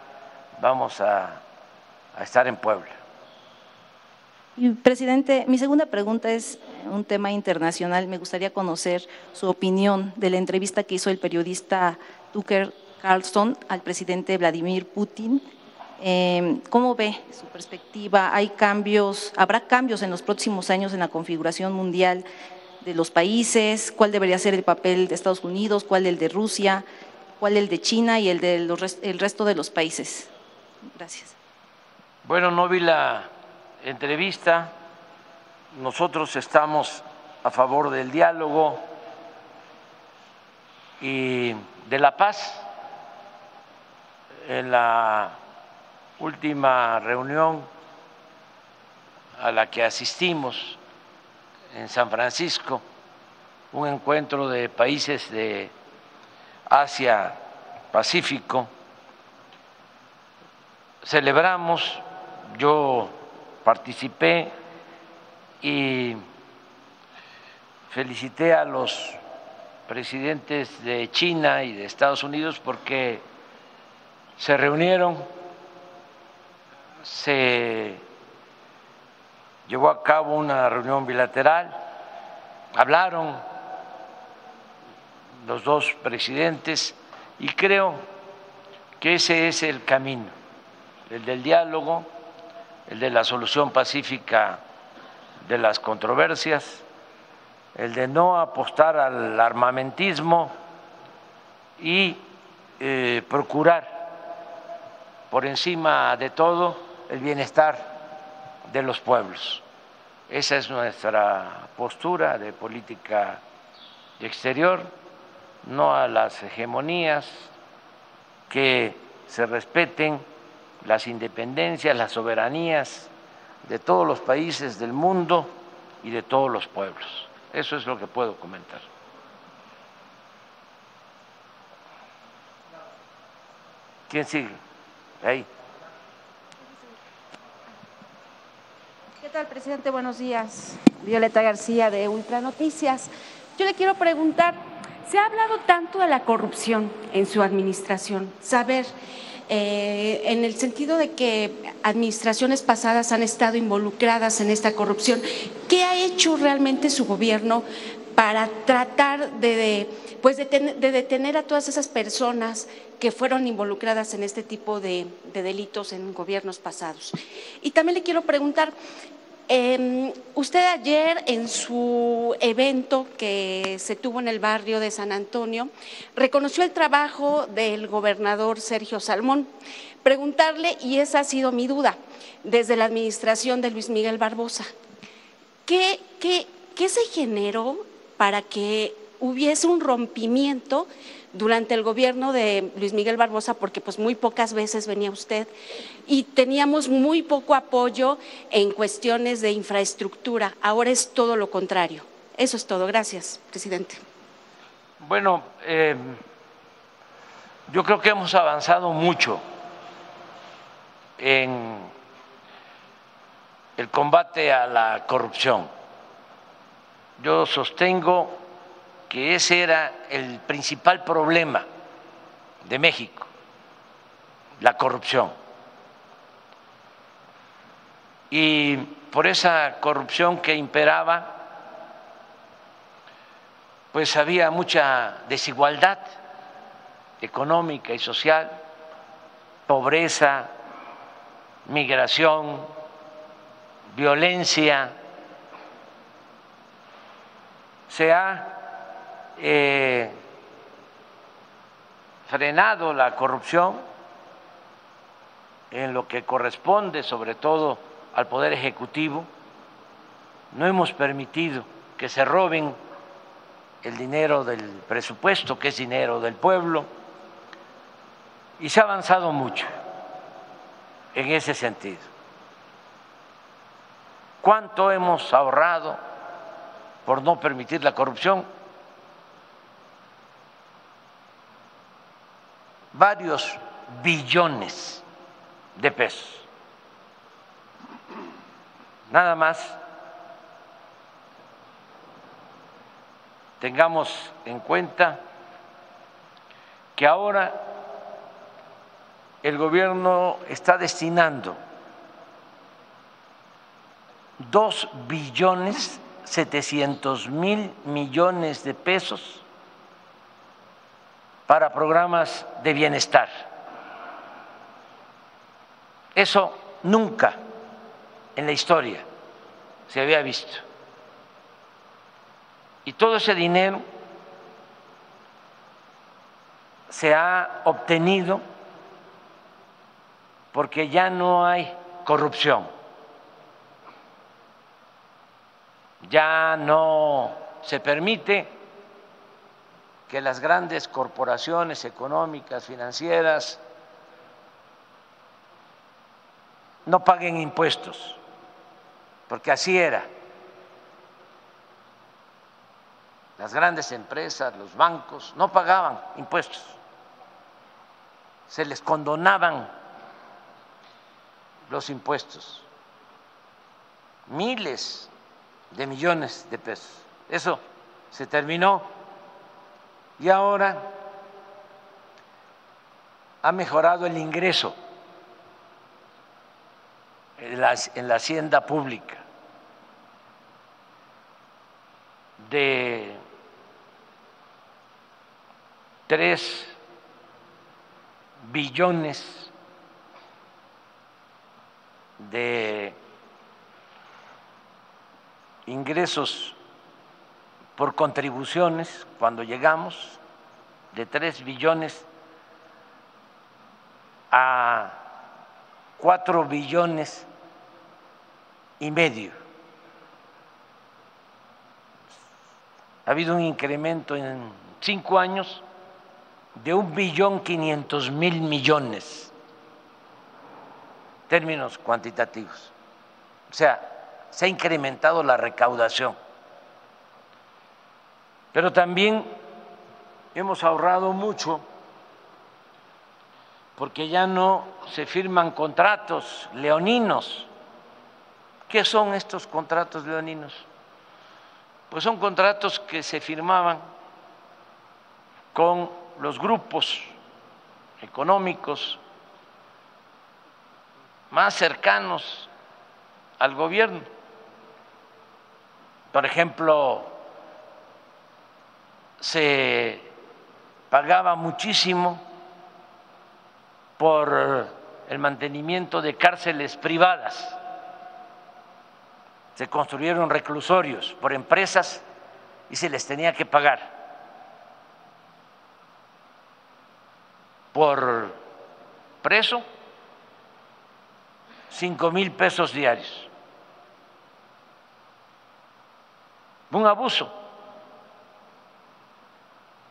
Vamos a, estar en Puebla. presidente, mi segunda pregunta es un tema internacional. Me gustaría conocer su opinión de la entrevista que hizo el periodista Tucker Carlson al presidente Vladimir Putin Em, ¿Cómo ve su perspectiva? ¿Hay cambios, habrá cambios en los próximos años en la configuración mundial de los países? ¿Cuál debería ser el papel de Estados Unidos? ¿Cuál el de Rusia? ¿Cuál el de China y el del el resto de los países? Gracias. Bueno, no vi la entrevista. Nosotros estamos a favor del diálogo y de la paz en la última reunión a la que asistimos en San Francisco, un encuentro de países de Asia Pacífico, celebramos, yo participé y felicité a los presidentes de China y de Estados Unidos porque se reunieron se llevó a cabo una reunión bilateral, hablaron los dos presidentes y creo que ese es el camino, el del diálogo, el de la solución pacífica de las controversias, el de no apostar al armamentismo y eh, procurar por encima de todo el bienestar de los pueblos. Esa es nuestra postura de política exterior, no a las hegemonías, que se respeten las independencias, las soberanías de todos los países del mundo y de todos los pueblos. Eso es lo que puedo comentar. ¿Quién sigue? Ahí. Tal, presidente? Buenos días. Violeta García de Ultra Noticias. Yo le quiero preguntar, se ha hablado tanto de la corrupción en su administración, saber, eh, en el sentido de que administraciones pasadas han estado involucradas en esta corrupción, ¿qué ha hecho realmente su gobierno para tratar de, pues de, detener a todas esas personas que fueron involucradas en este tipo de, delitos en gobiernos pasados. Y también le quiero preguntar, Em, usted ayer en su evento que se tuvo en el barrio de San Antonio reconoció el trabajo del gobernador Sergio Salmón. Preguntarle, y esa ha sido mi duda, desde la administración de Luis Miguel Barbosa, ¿qué, qué, qué se generó para que hubiese un rompimiento durante el gobierno de Luis Miguel Barbosa, porque pues muy pocas veces venía usted, y teníamos muy poco apoyo en cuestiones de infraestructura. Ahora es todo lo contrario. Eso es todo. Gracias, presidente. Bueno, eh, yo creo que hemos avanzado mucho en el combate a la corrupción. Yo sostengo que ese era el principal problema de México, la corrupción. Y por esa corrupción que imperaba pues había mucha desigualdad económica y social, pobreza, migración, violencia. Se ha eh, frenado la corrupción en lo que corresponde sobre todo al Poder Ejecutivo. No hemos permitido que se roben el dinero del presupuesto, que es dinero del pueblo, y se ha avanzado mucho en ese sentido. ¿Cuánto hemos ahorrado por no permitir la corrupción? Varios billones de pesos. Nada más tengamos en cuenta que ahora el gobierno está destinando dos billones setecientos mil millones de pesos para programas de bienestar. Eso nunca en la historia se había visto. Y todo ese dinero se ha obtenido porque ya no hay corrupción, ya no se permite que las grandes corporaciones económicas, financieras, no paguen impuestos, porque así era. Las grandes empresas, los bancos, no pagaban impuestos, se les condonaban los impuestos, miles de millones de pesos. Eso se terminó y ahora ha mejorado el ingreso en la, hacienda pública de tres billones de ingresos por contribuciones cuando llegamos de tres billones a cuatro billones y medio. Ha habido un incremento en cinco años de un billón quinientos mil millones, términos cuantitativos. O sea, se ha incrementado la recaudación. Pero también hemos ahorrado mucho porque ya no se firman contratos leoninos. ¿Qué son estos contratos leoninos? Pues son contratos que se firmaban con los grupos económicos más cercanos al gobierno. Por ejemplo, se pagaba muchísimo por el mantenimiento de cárceles privadas. Se construyeron reclusorios por empresas y se les tenía que pagar por preso cinco mil pesos diarios. Un abuso.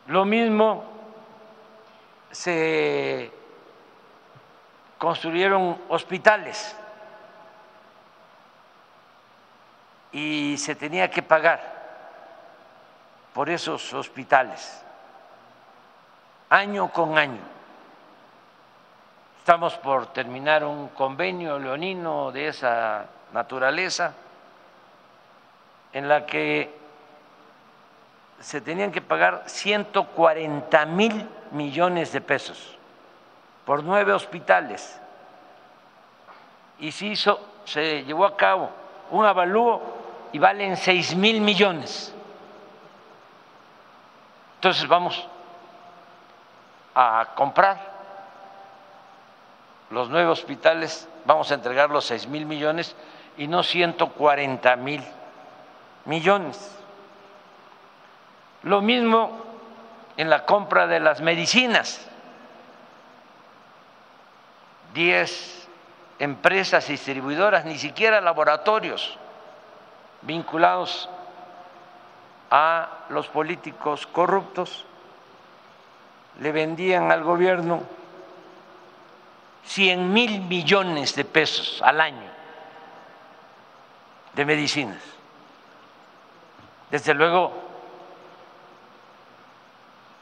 Lo mismo se construyeron hospitales y se tenía que pagar por esos hospitales año con año. Estamos por terminar un convenio leonino de esa naturaleza en la que se tenían que pagar 140 mil millones de pesos por nueve hospitales y se hizo, se llevó a cabo un avalúo y valen seis mil millones. Entonces vamos a comprar los nueve hospitales, vamos a entregar los 6 mil millones y no 140 mil millones. Lo mismo en la compra de las medicinas. Diez empresas distribuidoras, ni siquiera laboratorios vinculados a los políticos corruptos, le vendían al gobierno 100 mil millones de pesos al año de medicinas. Desde luego,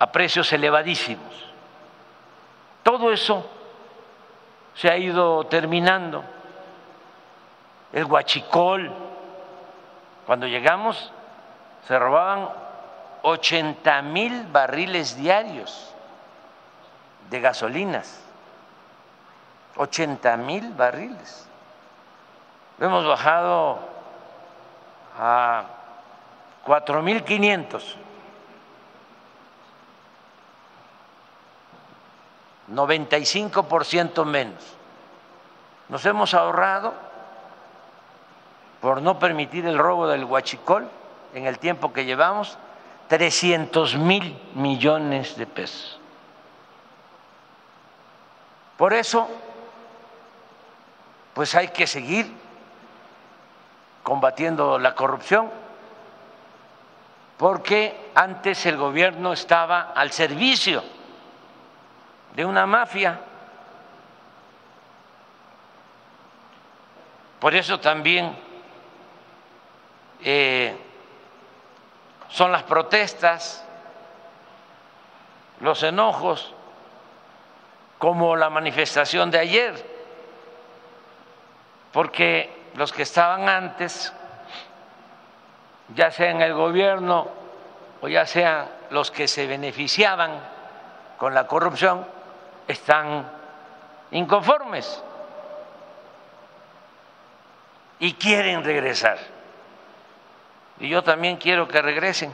a precios elevadísimos. Todo eso se ha ido terminando. El guachicol, cuando llegamos, se robaban 80 mil barriles diarios de gasolinas. 80 mil barriles. Lo hemos bajado a 4.500. 95% menos. Nos hemos ahorrado, por no permitir el robo del huachicol en el tiempo que llevamos, 300 mil millones de pesos. Por eso, pues hay que seguir combatiendo la corrupción, porque antes el gobierno estaba al servicio de una mafia. Por eso también eh, son las protestas, los enojos, como la manifestación de ayer, porque los que estaban antes, ya sea en el gobierno o ya sean los que se beneficiaban con la corrupción, están inconformes y quieren regresar. Y yo también quiero que regresen,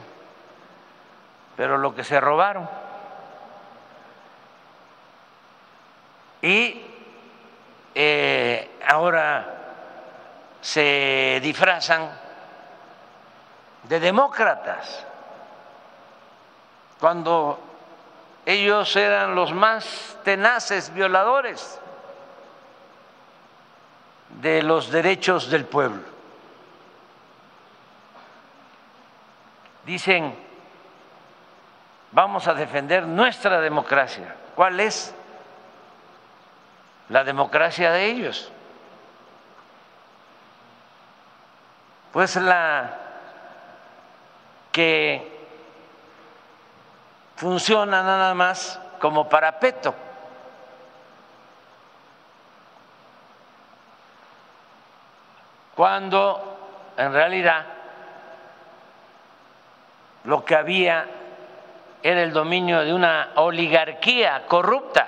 pero lo que se robaron. Y eh, ahora se disfrazan de demócratas, cuando ellos eran los más tenaces violadores de los derechos del pueblo. Dicen, vamos a defender nuestra democracia. ¿Cuál es la democracia de ellos? Pues la que funciona nada más como parapeto. Cuando en realidad lo que había era el dominio de una oligarquía corrupta.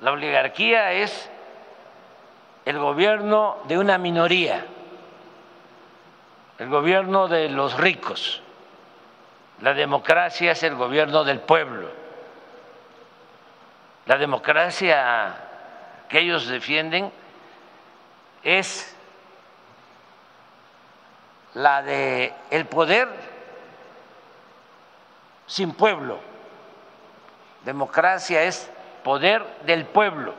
La oligarquía es el gobierno de una minoría, el gobierno de los ricos. La democracia es el gobierno del pueblo. La democracia que ellos defienden es la de el poder sin pueblo. Democracia es poder del pueblo,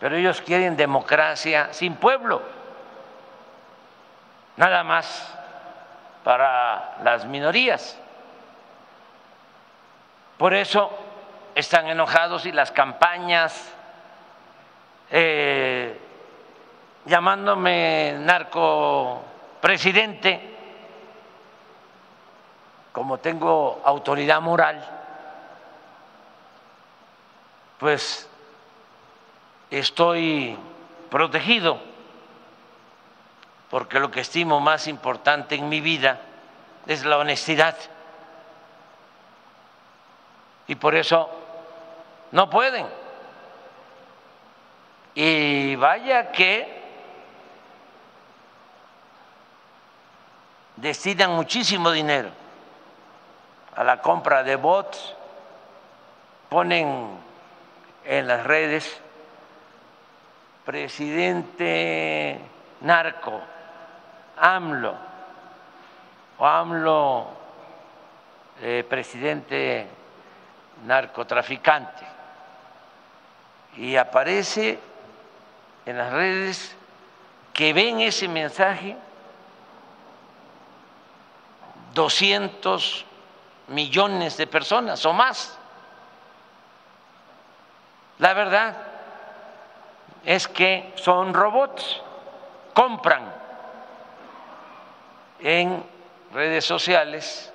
pero ellos quieren democracia sin pueblo, nada más para las minorías. Por eso están enojados y las campañas eh, llamándome narco presidente, como tengo autoridad moral, pues estoy protegido, porque lo que estimo más importante en mi vida es la honestidad y por eso no pueden. Y vaya que destinan muchísimo dinero a la compra de bots, ponen en las redes presidente narco, AMLO, o AMLO eh, presidente narcotraficante. Y aparece en las redes que ven ese mensaje 200 millones de personas o más. La verdad es que son robots, compran en redes sociales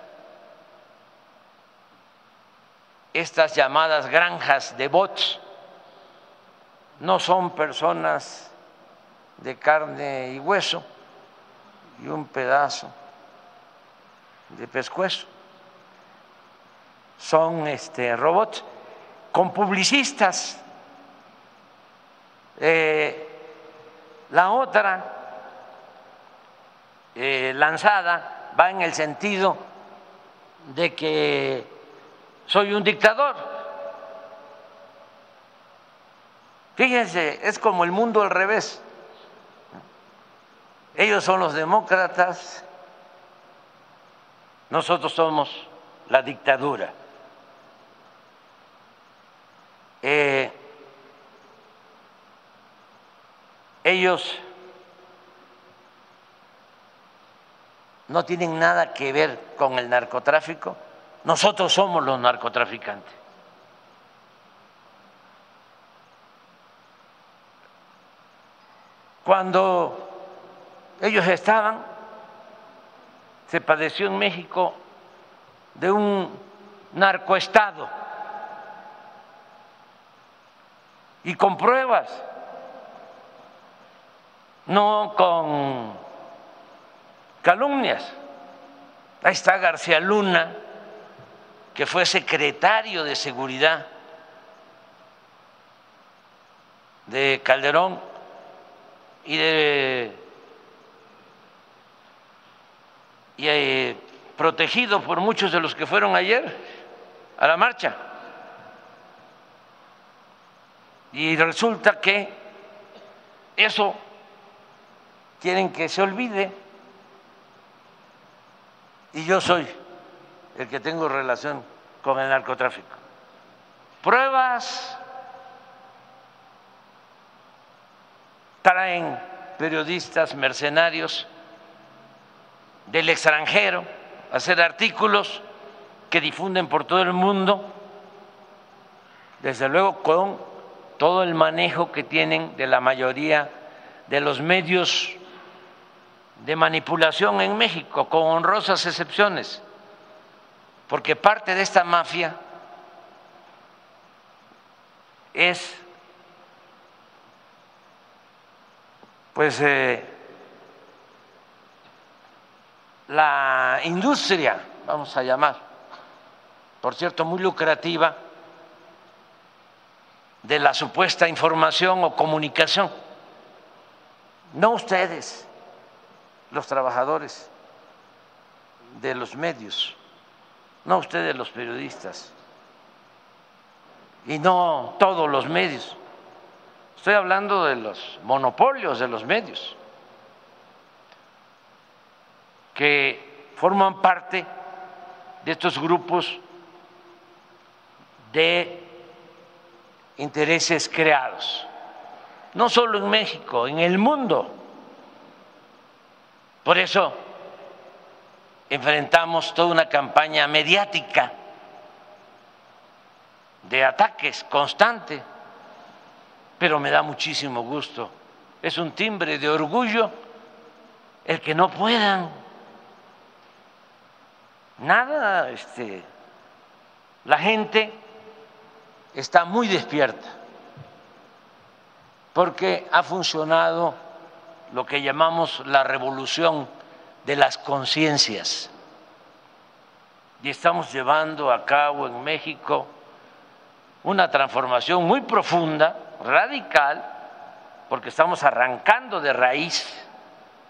estas llamadas granjas de bots. No son personas de carne y hueso y un pedazo de pescuezo. Son este, robots con publicistas. Eh, la otra eh, lanzada va en el sentido de que soy un dictador. Fíjense, es como el mundo al revés. Ellos son los demócratas, nosotros somos la dictadura. Eh, ellos no tienen nada que ver con el narcotráfico, nosotros somos los narcotraficantes. Cuando ellos estaban, se padeció en México de un narcoestado y con pruebas, no con calumnias. Ahí está García Luna, que fue secretario de Seguridad de Calderón y de eh, protegido por muchos de los que fueron ayer a la marcha. Y resulta que eso quieren que se olvide y yo soy el que tengo relación con el narcotráfico. Pruebas traen periodistas mercenarios del extranjero a hacer artículos que difunden por todo el mundo, desde luego con todo el manejo que tienen de la mayoría de los medios de manipulación en México, con honrosas excepciones, porque parte de esta mafia es pues eh, la industria, vamos a llamar, por cierto, muy lucrativa, de la supuesta información o comunicación. No ustedes, los trabajadores de los medios, no ustedes los periodistas, y no todos los medios. Estoy hablando de los monopolios de los medios, que forman parte de estos grupos de intereses creados, no solo en México, en el mundo. Por eso enfrentamos toda una campaña mediática de ataques constante, pero me da muchísimo gusto. Es un timbre de orgullo el que no puedan nada, este, la gente está muy despierta porque ha funcionado lo que llamamos la revolución de las conciencias. Y estamos llevando a cabo en México una transformación muy profunda, radical, porque estamos arrancando de raíz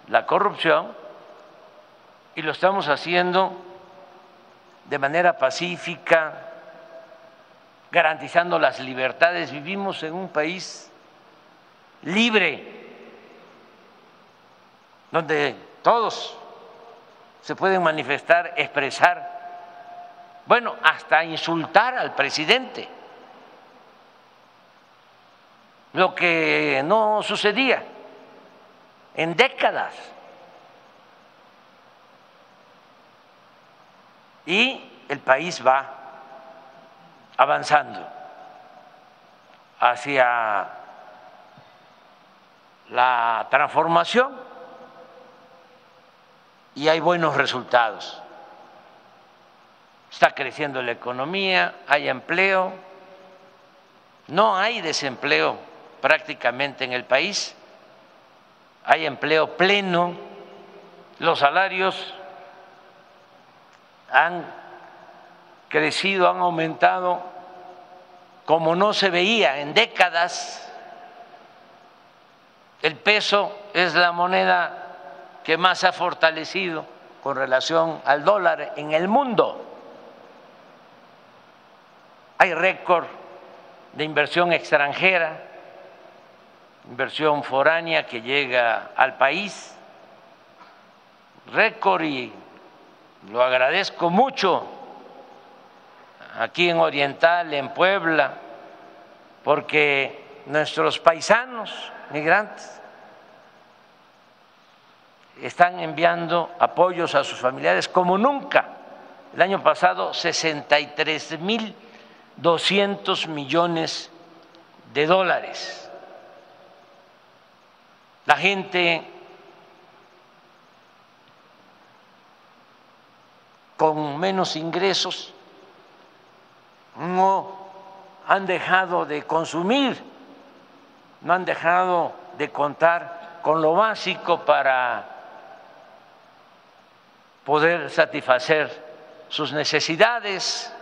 la corrupción y lo estamos haciendo de manera pacífica, garantizando las libertades. Vivimos en un país libre, donde todos se pueden manifestar, expresar, bueno, hasta insultar al presidente, lo que no sucedía en décadas. Y el país va avanzando hacia la transformación y hay buenos resultados. Está creciendo la economía, hay empleo, no hay desempleo prácticamente en el país, hay empleo pleno, los salarios han crecido, han aumentado como no se veía en décadas. El peso es la moneda que más se ha fortalecido con relación al dólar en el mundo. Hay récord de inversión extranjera, inversión foránea que llega al país, récord y lo agradezco mucho aquí en Oriental, en Puebla, porque nuestros paisanos migrantes están enviando apoyos a sus familiares como nunca. El año pasado 63 mil 200 millones de dólares. La gente con menos ingresos no han dejado de consumir, no han dejado de contar con lo básico para poder satisfacer sus necesidades.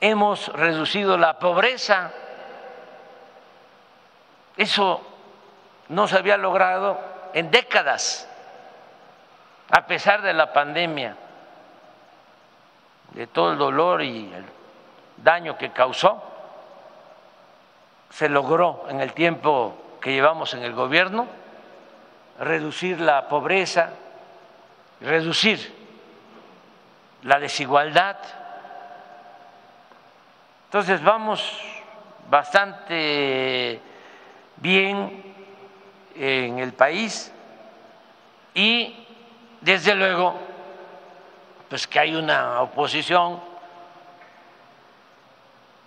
Hemos reducido la pobreza. Eso no se había logrado en décadas a pesar de la pandemia, de todo el dolor y el daño que causó, se logró en el tiempo que llevamos en el gobierno reducir la pobreza, reducir la desigualdad. Entonces vamos bastante bien en el país y desde luego, pues que hay una oposición,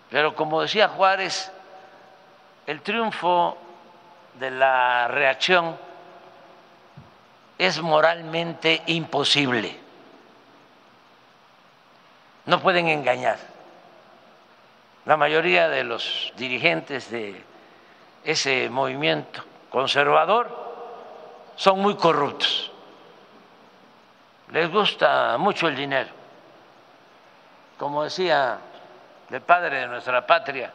pero como decía Juárez, el triunfo de la reacción es moralmente imposible. No pueden engañar. La mayoría de los dirigentes de ese movimiento conservador son muy corruptos les gusta mucho el dinero. Como decía el padre de nuestra patria,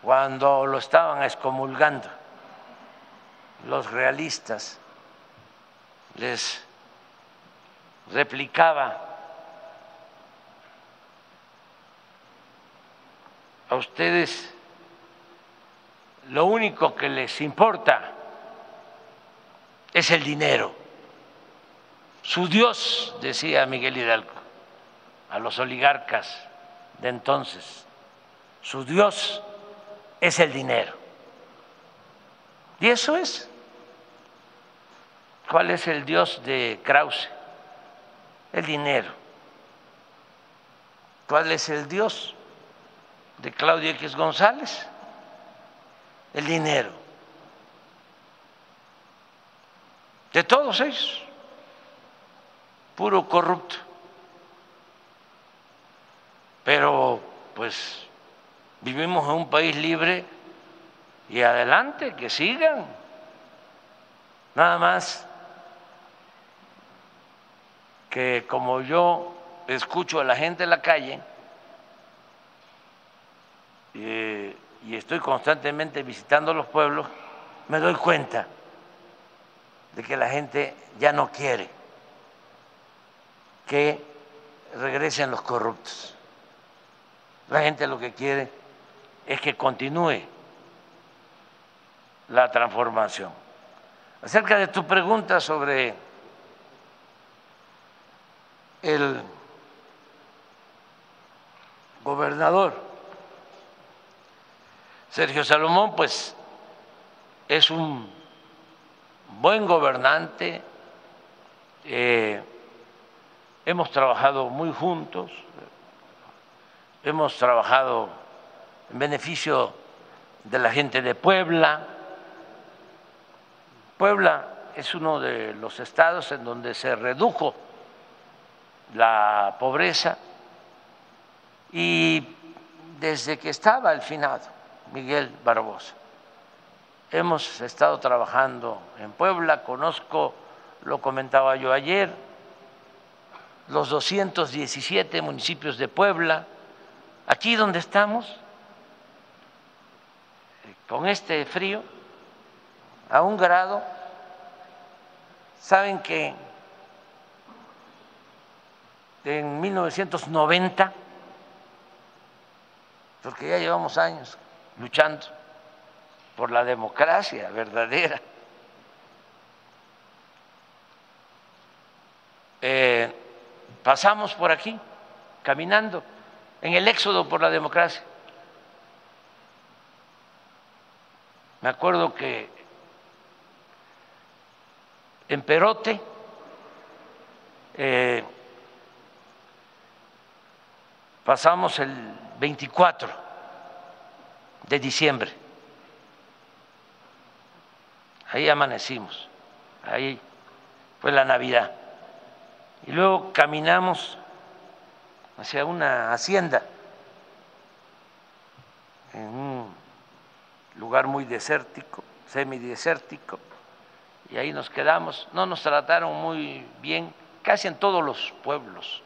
cuando lo estaban excomulgando los realistas, les replicaba a ustedes lo único que les importa es el dinero. Su Dios, decía Miguel Hidalgo, a los oligarcas de entonces, su Dios es el dinero. Y eso es. ¿Cuál es el Dios de Krause? El dinero. ¿Cuál es el Dios de Claudia X González? El dinero. De todos ellos puro corrupto. Pero pues vivimos en un país libre y adelante, que sigan. Nada más que como yo escucho a la gente en la calle eh, y estoy constantemente visitando los pueblos, me doy cuenta de que la gente ya no quiere que regresen los corruptos. La gente lo que quiere es que continúe la transformación. Acerca de tu pregunta sobre el gobernador Sergio Salomón, pues es un buen gobernante, eh, hemos trabajado muy juntos, hemos trabajado en beneficio de la gente de Puebla. Puebla es uno de los estados en donde se redujo la pobreza. Y desde que estaba el finado Miguel Barbosa hemos estado trabajando en Puebla, conozco, lo comentaba yo ayer, los 217 municipios de Puebla, aquí donde estamos, con este frío, a un grado, saben que en 1990, porque ya llevamos años luchando por la democracia verdadera, eh, pasamos por aquí, caminando, en el éxodo por la democracia. Me acuerdo que en Perote eh, pasamos el 24 de diciembre. Ahí amanecimos, ahí fue la Navidad. Y luego caminamos hacia una hacienda en un lugar muy desértico, semidesértico, y ahí nos quedamos. No nos trataron muy bien, casi en todos los pueblos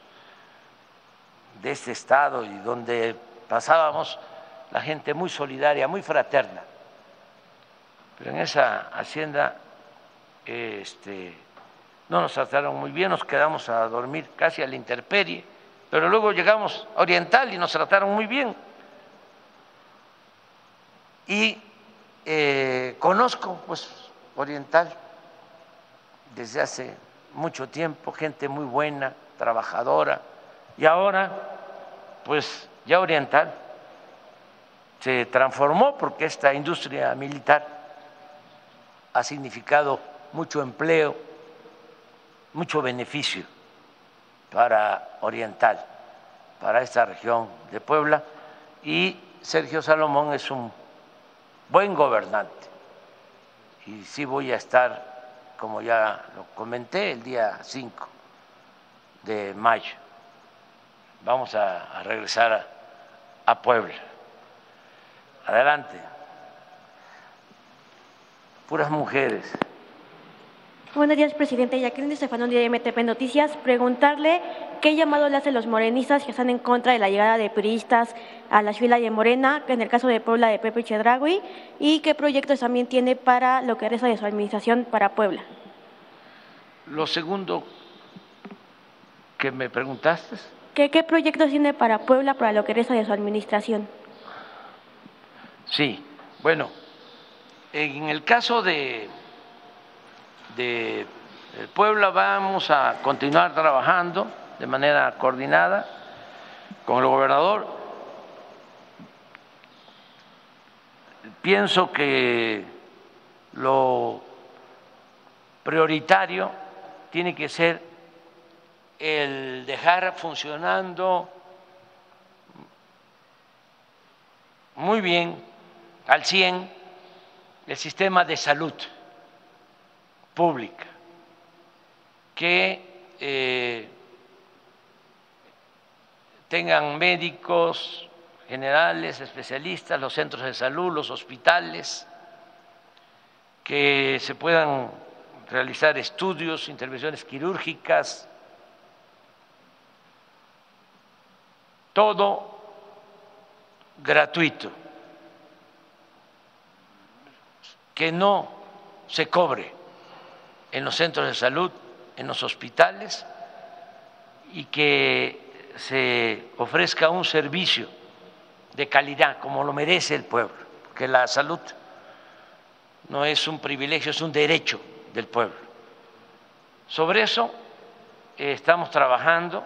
de este estado y donde pasábamos la gente muy solidaria, muy fraterna. Pero en esa hacienda este, no nos trataron muy bien, nos quedamos a dormir casi a la intemperie, pero luego llegamos a Oriental y nos trataron muy bien. Y eh, conozco pues Oriental desde hace mucho tiempo, gente muy buena, trabajadora, y ahora pues ya Oriental se transformó porque esta industria militar ha significado mucho empleo, mucho beneficio para Oriental, para esta región de Puebla, y Sergio Salomón es un buen gobernante. Y sí voy a estar, como ya lo comenté, el día 5 de mayo. Vamos a, regresar a, a Puebla. Adelante. Puras mujeres. Buenos días, presidente. Jacqueline Estefanón de MTP Noticias. Preguntarle qué llamado le hacen los morenistas que están en contra de la llegada de periodistas a la filas de Morena, en el caso de Puebla de Pepe Chedragui, y qué proyectos también tiene para lo que resta de su administración para Puebla. Lo segundo que me preguntaste. ¿Qué, qué proyectos tiene para Puebla para lo que resta de su administración? Sí, bueno, en el caso de de Puebla vamos a continuar trabajando de manera coordinada con el gobernador. Pienso que lo prioritario tiene que ser el dejar funcionando muy bien, al 100, el sistema de salud pública, que eh, tengan médicos generales, especialistas, los centros de salud, los hospitales, que se puedan realizar estudios, intervenciones quirúrgicas, todo gratuito, que no se cobre en los centros de salud, en los hospitales, y que se ofrezca un servicio de calidad como lo merece el pueblo, porque la salud no es un privilegio, es un derecho del pueblo. Sobre eso eh, estamos trabajando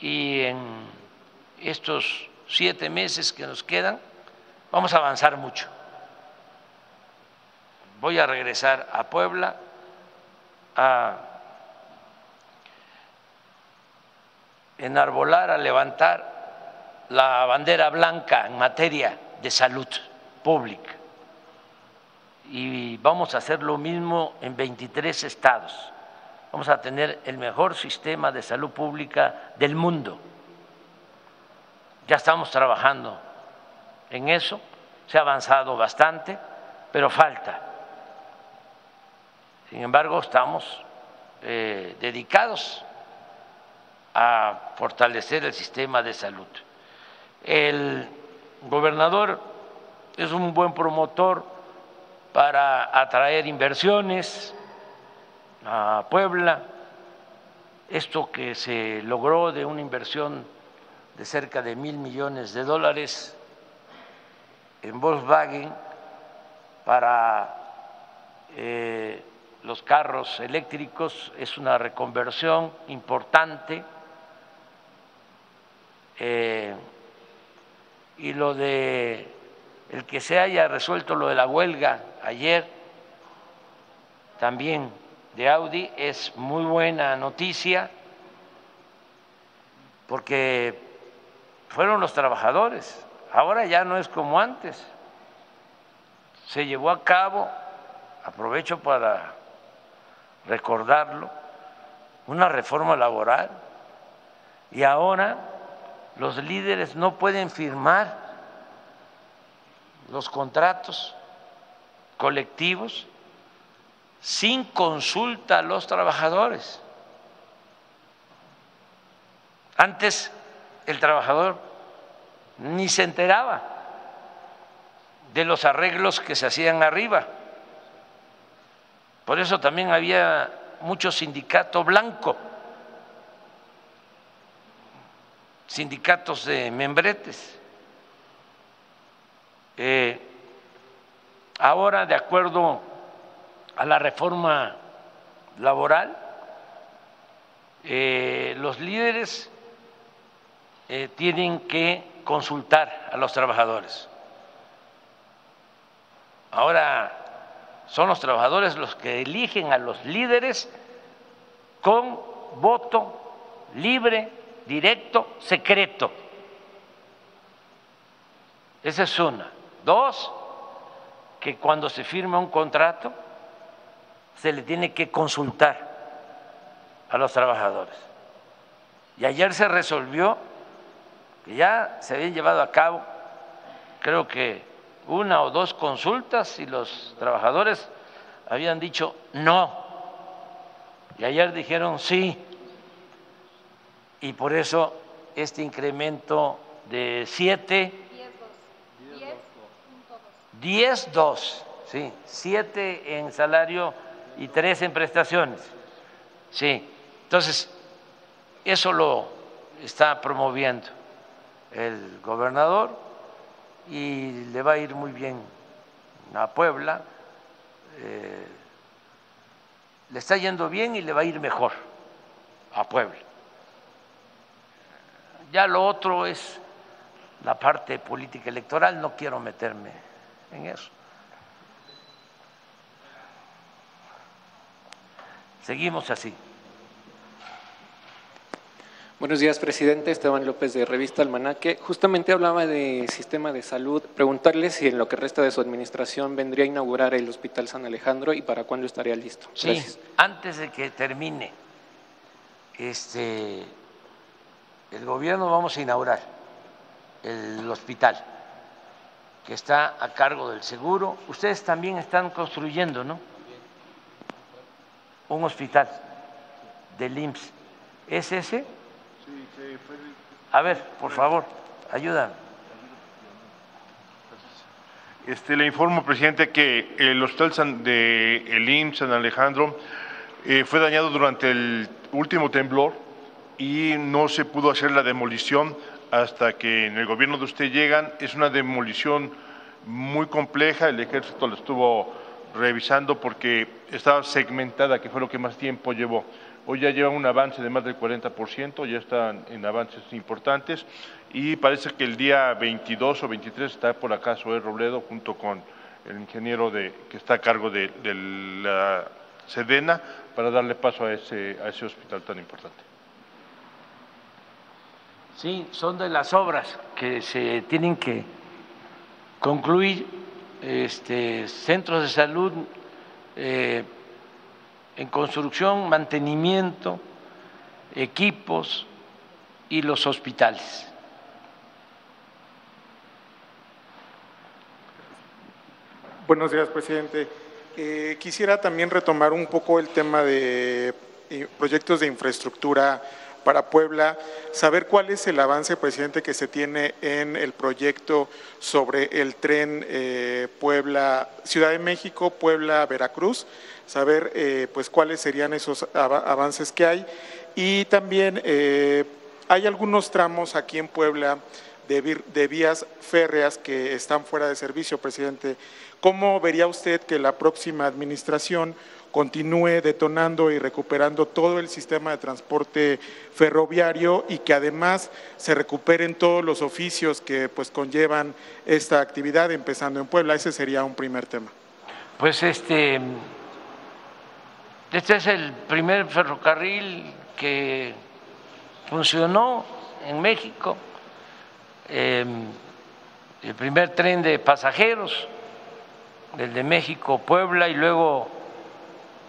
y en estos siete meses que nos quedan vamos a avanzar mucho. Voy a regresar a Puebla a enarbolar, a levantar la bandera blanca en materia de salud pública. Y vamos a hacer lo mismo en 23 estados. Vamos a tener el mejor sistema de salud pública del mundo. Ya estamos trabajando en eso, se ha avanzado bastante, pero falta. Sin embargo, estamos eh, dedicados a fortalecer el sistema de salud. El gobernador es un buen promotor para atraer inversiones a Puebla. Esto que se logró de una inversión de cerca de mil millones de dólares en Volkswagen para eh, los carros eléctricos es una reconversión importante. Eh, y lo de el que se haya resuelto lo de la huelga ayer también de Audi es muy buena noticia porque fueron los trabajadores. Ahora ya no es como antes. Se llevó a cabo, aprovecho para recordarlo, una reforma laboral y ahora los líderes no pueden firmar los contratos colectivos sin consulta a los trabajadores. Antes el trabajador ni se enteraba de los arreglos que se hacían arriba. Por eso también había mucho sindicato blanco sindicatos de membretes. Eh, ahora, de acuerdo a la reforma laboral, eh, los líderes eh, tienen que consultar a los trabajadores. Ahora son los trabajadores los que eligen a los líderes con voto libre directo, secreto. Esa es una. Dos, que cuando se firma un contrato se le tiene que consultar a los trabajadores. Y ayer se resolvió ya se habían llevado a cabo, creo que una o dos consultas y los trabajadores habían dicho no. Y ayer dijeron sí y por eso este incremento de 7, 10, 2, sí, 7 en salario y 3 en prestaciones. Sí, entonces, eso lo está promoviendo el gobernador y le va a ir muy bien a Puebla. Eh, le está yendo bien y le va a ir mejor a Puebla. Ya lo otro es la parte política electoral, no quiero meterme en eso. Seguimos así. Buenos días, presidente. Esteban López de Revista Almanaque. Justamente hablaba de sistema de salud. Preguntarle si en lo que resta de su administración vendría a inaugurar el Hospital San Alejandro y para cuándo estaría listo. Sí, antes de que termine este, el gobierno vamos a inaugurar el hospital que está a cargo del seguro. Ustedes también están construyendo, ¿no? Un hospital del IMSS. ¿Es ese? A ver, por favor, ayúdame. Este, le informo, presidente, que el hospital de el IMSS San Alejandro eh, fue dañado durante el último temblor y no se pudo hacer la demolición hasta que en el gobierno de usted llegan. Es una demolición muy compleja, el ejército lo estuvo revisando porque estaba segmentada, que fue lo que más tiempo llevó. Hoy ya lleva un avance de más del 40%, ya están en avances importantes y parece que el día 22 o 23 está por acaso el Robledo junto con el ingeniero de, que está a cargo de, de la Sedena para darle paso a ese, a ese hospital tan importante. Sí, son de las obras que se tienen que concluir, este, centros de salud eh, en construcción, mantenimiento, equipos y los hospitales. Buenos días, presidente. Eh, quisiera también retomar un poco el tema de eh, proyectos de infraestructura para Puebla, saber cuál es el avance, presidente, que se tiene en el proyecto sobre el tren eh, Puebla, Ciudad de México, Puebla, Veracruz, saber eh, pues cuáles serían esos avances que hay. Y también eh, hay algunos tramos aquí en Puebla de, de vías férreas que están fuera de servicio, presidente. ¿Cómo vería usted que la próxima administración continúe detonando y recuperando todo el sistema de transporte ferroviario y que además se recuperen todos los oficios que pues conllevan esta actividad empezando en Puebla. Ese sería un primer tema. Pues este este es el primer ferrocarril que funcionó en México, em, el primer tren de pasajeros, el de México, Puebla y luego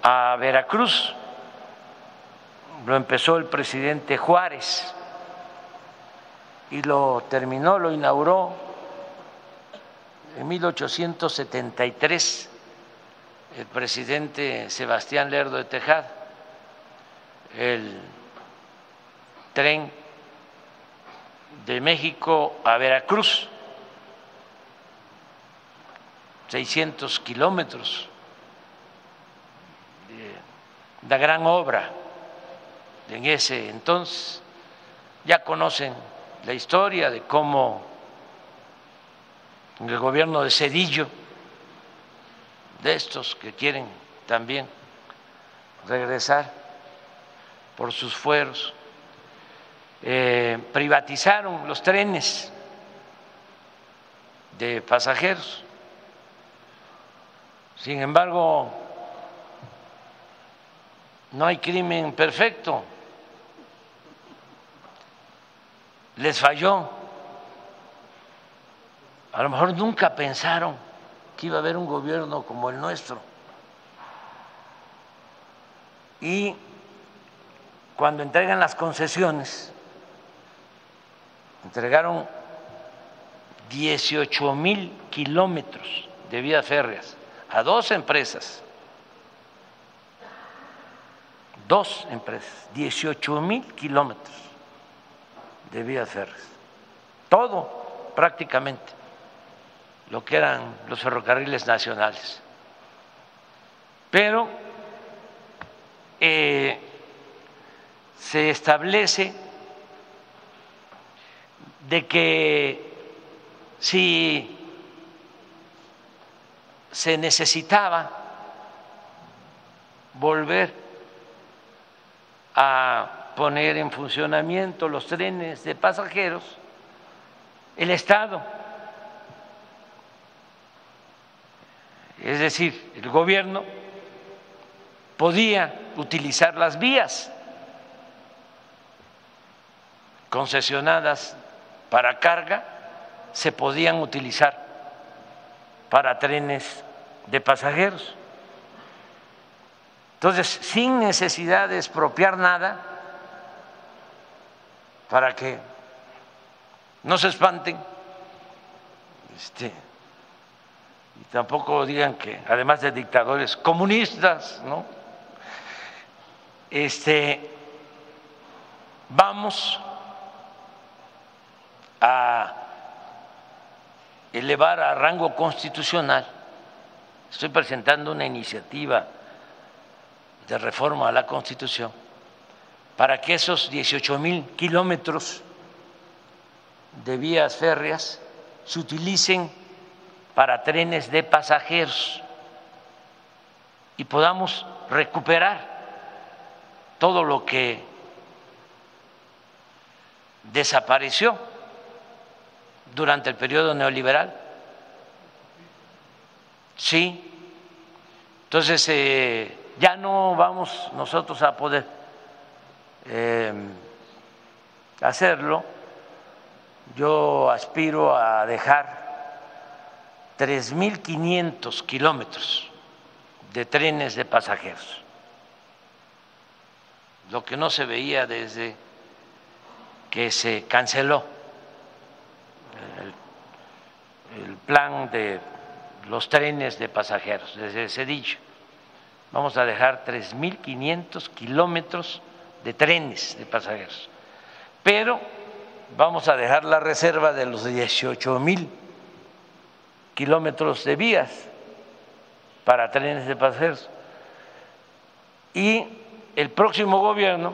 a Veracruz. Lo empezó el presidente Juárez y lo terminó, lo inauguró en 1873 el presidente Sebastián Lerdo de Tejada. El tren de México a Veracruz, 600 kilómetros la gran obra en ese entonces. Ya conocen la historia de cómo el gobierno de Cedillo, de estos que quieren también regresar por sus fueros, eh, privatizaron los trenes de pasajeros. Sin embargo, no hay crimen perfecto. Les falló. A lo mejor nunca pensaron que iba a haber un gobierno como el nuestro. Y cuando entregan las concesiones, entregaron 18 mil kilómetros de vías férreas a dos empresas. Dos empresas, 18 mil kilómetros de vías férreas, todo prácticamente lo que eran los ferrocarriles nacionales. Pero eh, se establece de que si se necesitaba volver a poner en funcionamiento los trenes de pasajeros, el Estado, es decir, el gobierno, podía utilizar las vías concesionadas para carga, se podían utilizar para trenes de pasajeros. Entonces, sin necesidad de expropiar nada, para que no se espanten, este, y tampoco digan que, además de dictadores comunistas, ¿no? Este, vamos a elevar a rango constitucional. Estoy presentando una iniciativa de reforma a la Constitución para que esos 18 mil kilómetros de vías férreas se utilicen para trenes de pasajeros y podamos recuperar todo lo que desapareció durante el periodo neoliberal. Sí. Entonces, eh, ya no vamos nosotros a poder eh, hacerlo. Yo aspiro a dejar 3.500 kilómetros de trenes de pasajeros, lo que no se veía desde que se canceló el, plan de los trenes de pasajeros desde Cedillo. Vamos a dejar 3.500 kilómetros de trenes de pasajeros, pero vamos a dejar la reserva de los 18.000 kilómetros de vías para trenes de pasajeros. Y el próximo gobierno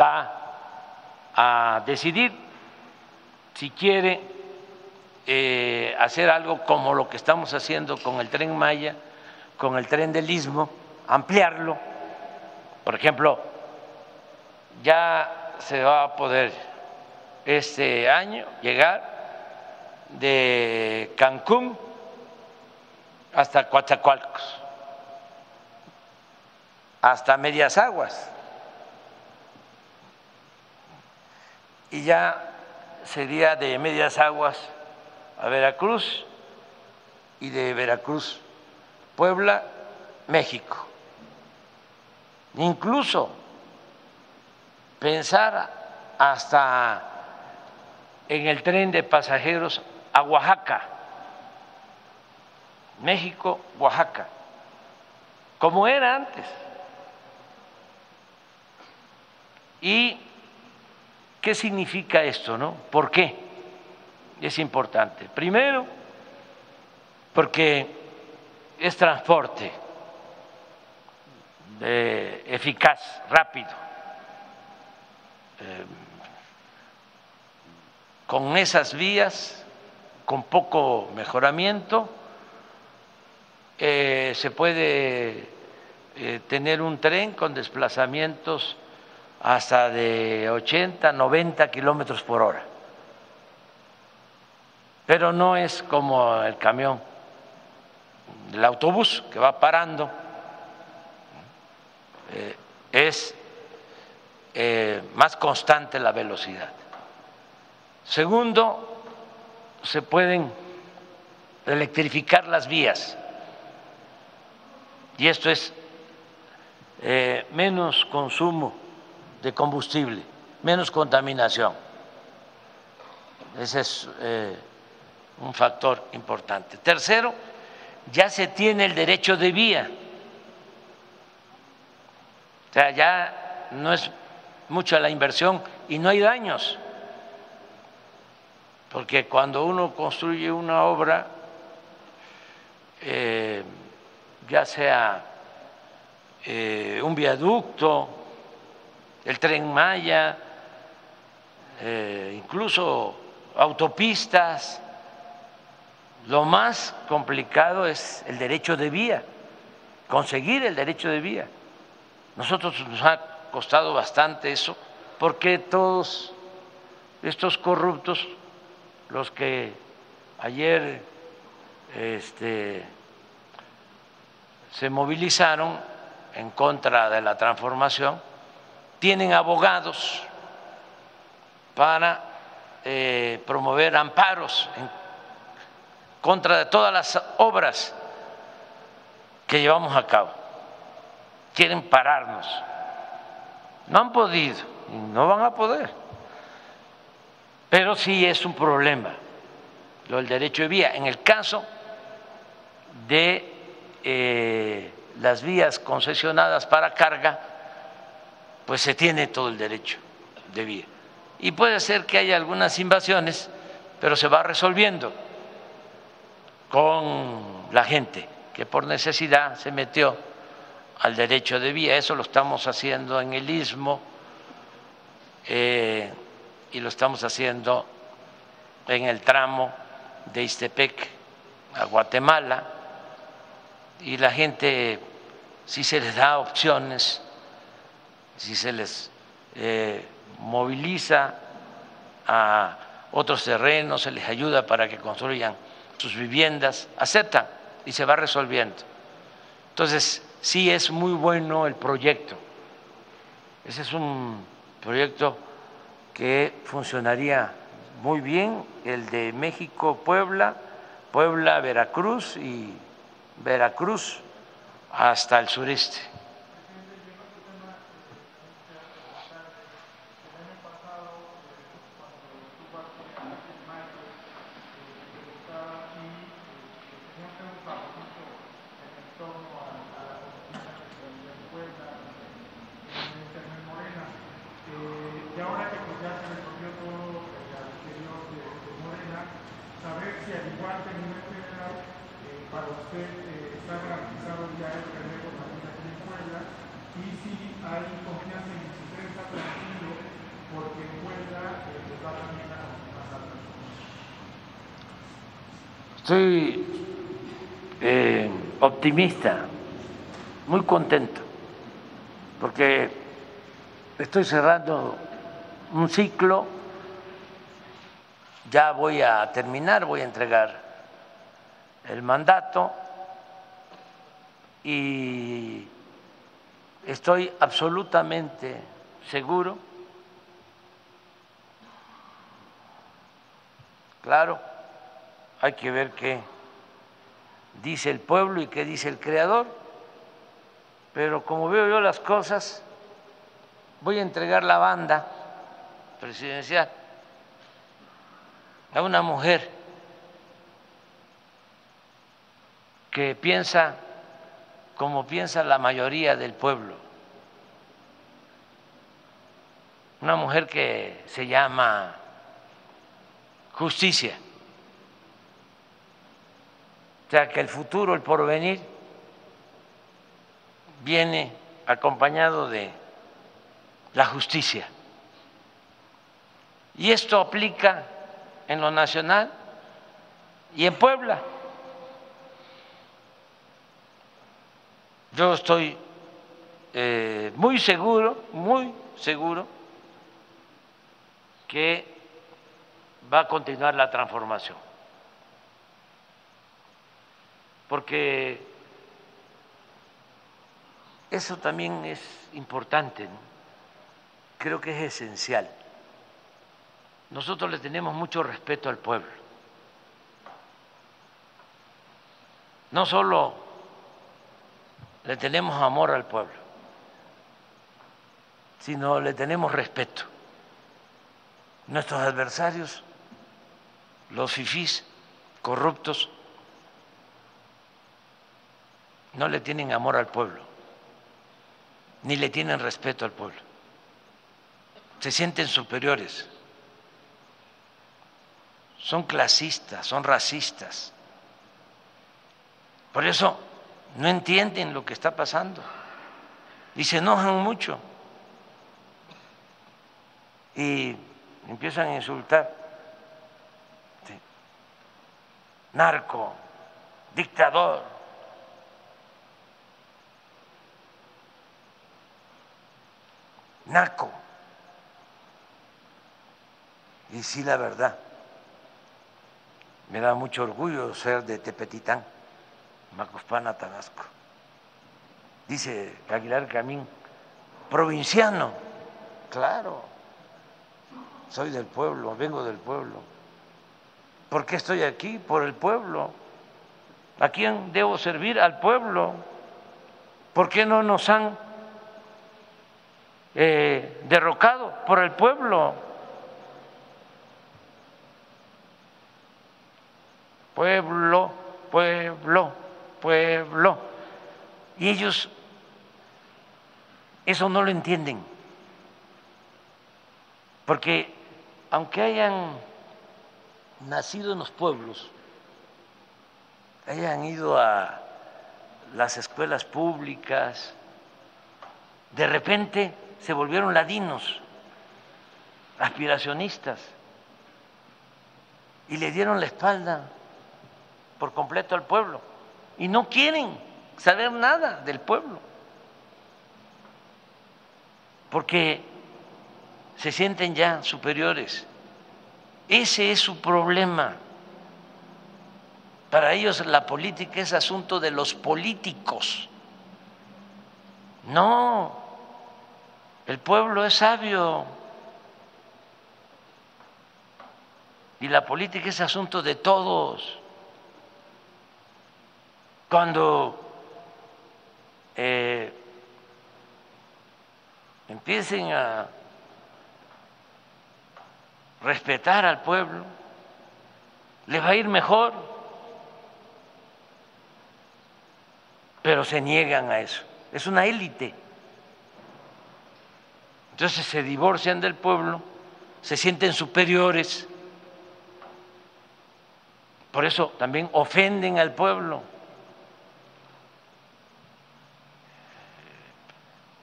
va a decidir si quiere eh, hacer algo como lo que estamos haciendo con el tren Maya, con el tren del Istmo, ampliarlo. Por ejemplo, ya se va a poder este año llegar de Cancún hasta Coatzacoalcos, hasta Medias Aguas. Y ya sería de Medias Aguas a Veracruz y de Veracruz, Puebla, México. Incluso pensar hasta en el tren de pasajeros a Oaxaca, México, Oaxaca, como era antes. ¿Y qué significa esto, no? ¿Por qué? Es importante. Primero, porque es transporte eh, eficaz, rápido. Eh, con esas vías, con poco mejoramiento, eh, se puede tener un tren con desplazamientos hasta de 80, 90 kilómetros por hora. Pero no es como el camión, el autobús que va parando, eh, es eh, más constante la velocidad. Segundo, se pueden electrificar las vías y esto es eh, menos consumo de combustible, menos contaminación. Ese es eh, un factor importante. Tercero, ya se tiene el derecho de vía. O sea, ya no es mucha la inversión y no hay daños. Porque cuando uno construye una obra, eh, ya sea eh, un viaducto, el tren Maya, eh, incluso autopistas. Lo más complicado es el derecho de vía, conseguir el derecho de vía. Nosotros nos ha costado bastante eso, porque todos estos corruptos, los que ayer este, se movilizaron en contra de la transformación, tienen abogados para eh, promover amparos en contra de todas las obras que llevamos a cabo. Quieren pararnos. No han podido y no van a poder. Pero sí es un problema lo del derecho de vía. En el caso de eh, las vías concesionadas para carga, pues se tiene todo el derecho de vía. Y puede ser que haya algunas invasiones, pero se va resolviendo con la gente que por necesidad se metió al derecho de vía. Eso lo estamos haciendo en el istmo eh, y lo estamos haciendo en el tramo de Istepec a Guatemala y la gente, si se les da opciones, si se les eh, moviliza a otros terrenos, se les ayuda para que construyan sus viviendas, aceptan y se va resolviendo. Entonces, sí es muy bueno el proyecto. Ese es un proyecto que funcionaría muy bien, el de México-Puebla, Puebla-Veracruz y Veracruz hasta el sureste. Estoy eh, optimista, muy contento, porque estoy cerrando un ciclo, ya voy a terminar, voy a entregar el mandato y estoy absolutamente seguro, claro, hay que ver qué dice el pueblo y qué dice el creador, pero como veo yo las cosas, voy a entregar la banda presidencial a una mujer que piensa como piensa la mayoría del pueblo, una mujer que se llama justicia sea que el futuro, el porvenir, viene acompañado de la justicia. Y esto aplica en lo nacional y en Puebla. Yo estoy eh, muy seguro, muy seguro, que va a continuar la transformación porque eso también es importante, creo que es esencial. Nosotros le tenemos mucho respeto al pueblo. No solo le tenemos amor al pueblo, sino le tenemos respeto. Nuestros adversarios, los fifís corruptos, no le tienen amor al pueblo, ni le tienen respeto al pueblo. Se sienten superiores. Son clasistas, son racistas. Por eso no entienden lo que está pasando y se enojan mucho y empiezan a insultar. Narco, dictador, naco. Y sí, la verdad, me da mucho orgullo ser de Tepetitán, Macuspana, Tabasco. Dice Aguilar Camín, provinciano, claro, soy del pueblo, vengo del pueblo. ¿Por qué estoy aquí? Por el pueblo. ¿A quién debo servir? Al pueblo. ¿Por qué no nos han eh, derrocado por el pueblo. Pueblo, pueblo, pueblo. Y ellos eso no lo entienden. Porque aunque hayan nacido en los pueblos, hayan ido a las escuelas públicas, de repente se volvieron ladinos, aspiracionistas, y le dieron la espalda por completo al pueblo. Y no quieren saber nada del pueblo, porque se sienten ya superiores. Ese es su problema. Para ellos la política es asunto de los políticos. No, el pueblo es sabio y la política es asunto de todos. Cuando eh, empiecen a respetar al pueblo, les va a ir mejor, pero se niegan a eso. Es una élite. Entonces se divorcian del pueblo, se sienten superiores, por eso también ofenden al pueblo.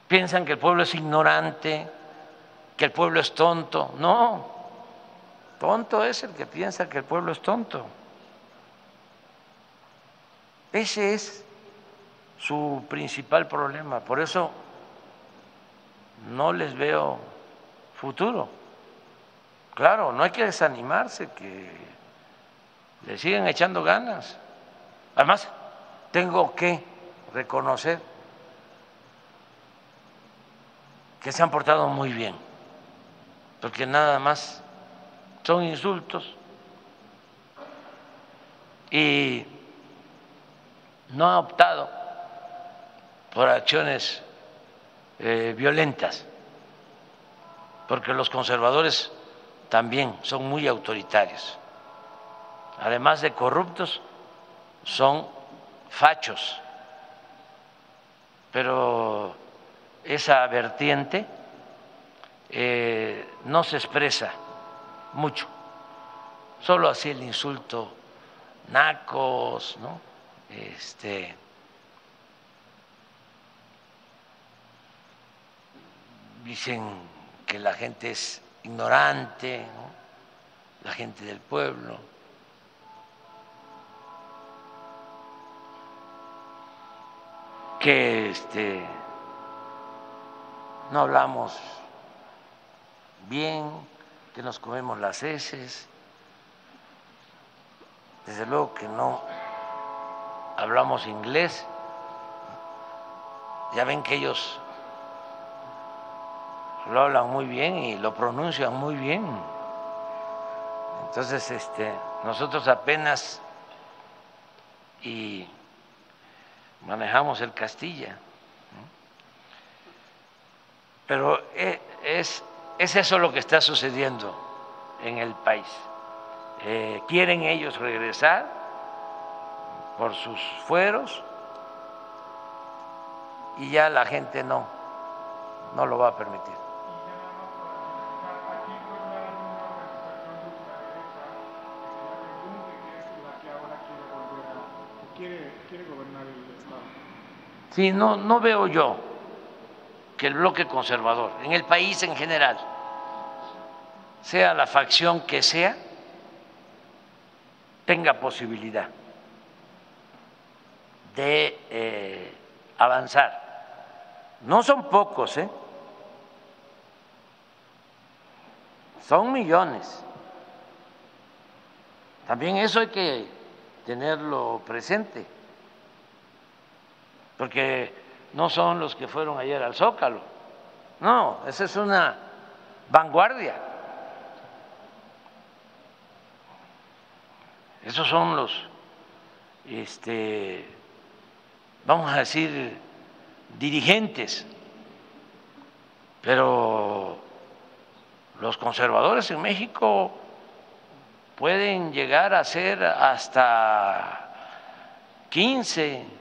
Piensan que el pueblo es ignorante, que el pueblo es tonto. No, tonto es el que piensa que el pueblo es tonto. Ese es su principal problema. Por eso no les veo futuro. Claro, no hay que desanimarse, que le siguen echando ganas. Además, tengo que reconocer que se han portado muy bien, porque nada más son insultos y no ha optado por acciones eh, violentas, porque los conservadores también son muy autoritarios. Además de corruptos, son fachos. Pero esa vertiente eh, no se expresa mucho, solo así el insulto nacos, ¿no? Este, dicen que la gente es ignorante, la gente del pueblo. que este, no hablamos bien, que nos comemos las heces, desde luego que no hablamos inglés, ya ven que ellos lo hablan muy bien y lo pronuncian muy bien. Entonces, este, nosotros apenas y manejamos el Castilla. Pero e, es, es eso lo que está sucediendo en el país. Eh, quieren ellos regresar por sus fueros y ya la gente no, no lo va a permitir. Sí, no, no veo yo que el bloque conservador, en el país en general, sea la facción que sea, tenga posibilidad de eh, avanzar. No son pocos, ¿eh? Son millones. También eso hay que tenerlo presente porque no son los que fueron ayer al Zócalo. No, esa es una vanguardia. Esos son los, este, vamos a decir, dirigentes, pero los conservadores en México pueden llegar a ser hasta 15,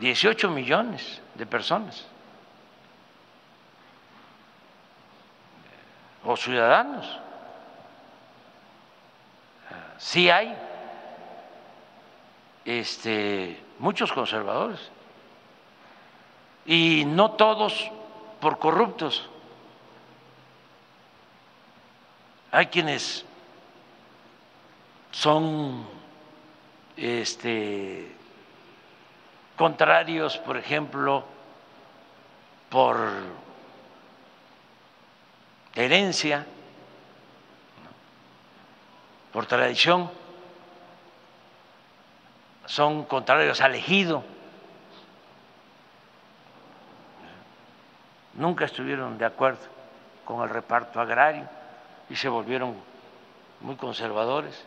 18 millones de personas o ciudadanos. Sí hay este, muchos conservadores y no todos por corruptos. Hay quienes son este, contrarios, por ejemplo, por herencia, por tradición, son contrarios al ejido, nunca estuvieron de acuerdo con el reparto agrario y se volvieron muy conservadores.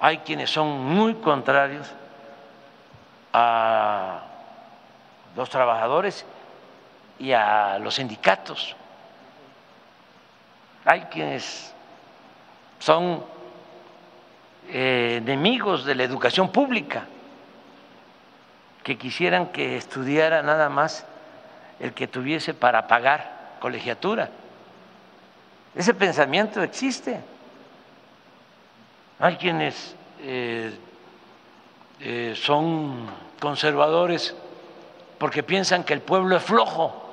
Hay quienes son muy contrarios a los trabajadores y a los sindicatos. Hay quienes son eh, enemigos de la educación pública, que quisieran que estudiara nada más el que tuviese para pagar colegiatura. Ese pensamiento existe. Hay quienes eh, eh, son conservadores porque piensan que el pueblo es flojo.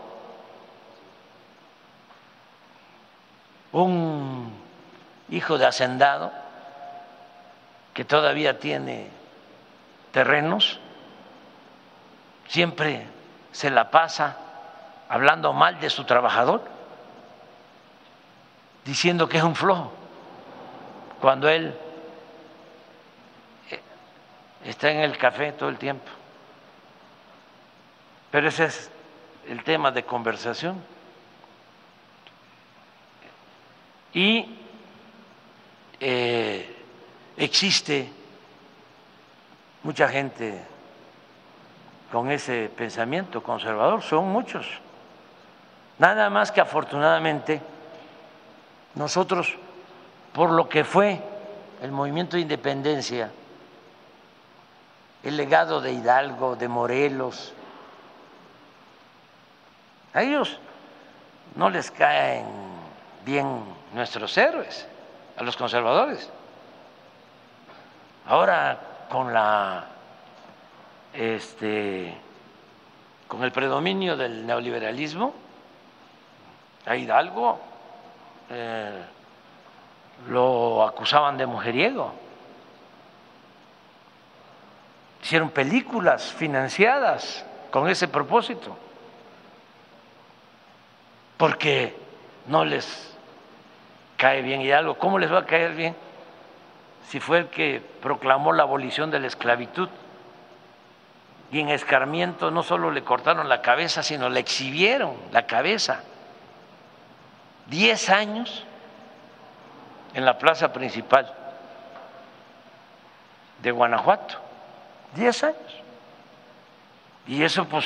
Un hijo de hacendado que todavía tiene terrenos, siempre se la pasa hablando mal de su trabajador, diciendo que es un flojo, cuando él está en el café todo el tiempo. Pero ese es el tema de conversación. Y eh, existe mucha gente con ese pensamiento conservador, son muchos. Nada más que afortunadamente nosotros, por lo que fue el movimiento de independencia, el legado de Hidalgo, de Morelos, a ellos no les caen bien nuestros héroes, a los conservadores. Ahora con la este con el predominio del neoliberalismo, a Hidalgo eh, lo acusaban de mujeriego. Hicieron películas financiadas con ese propósito, porque no les cae bien Hidalgo. ¿Cómo les va a caer bien si fue el que proclamó la abolición de la esclavitud? Y en escarmiento no solo le cortaron la cabeza, sino le exhibieron la cabeza. Diez años en la plaza principal de Guanajuato. Diez años. Y eso pues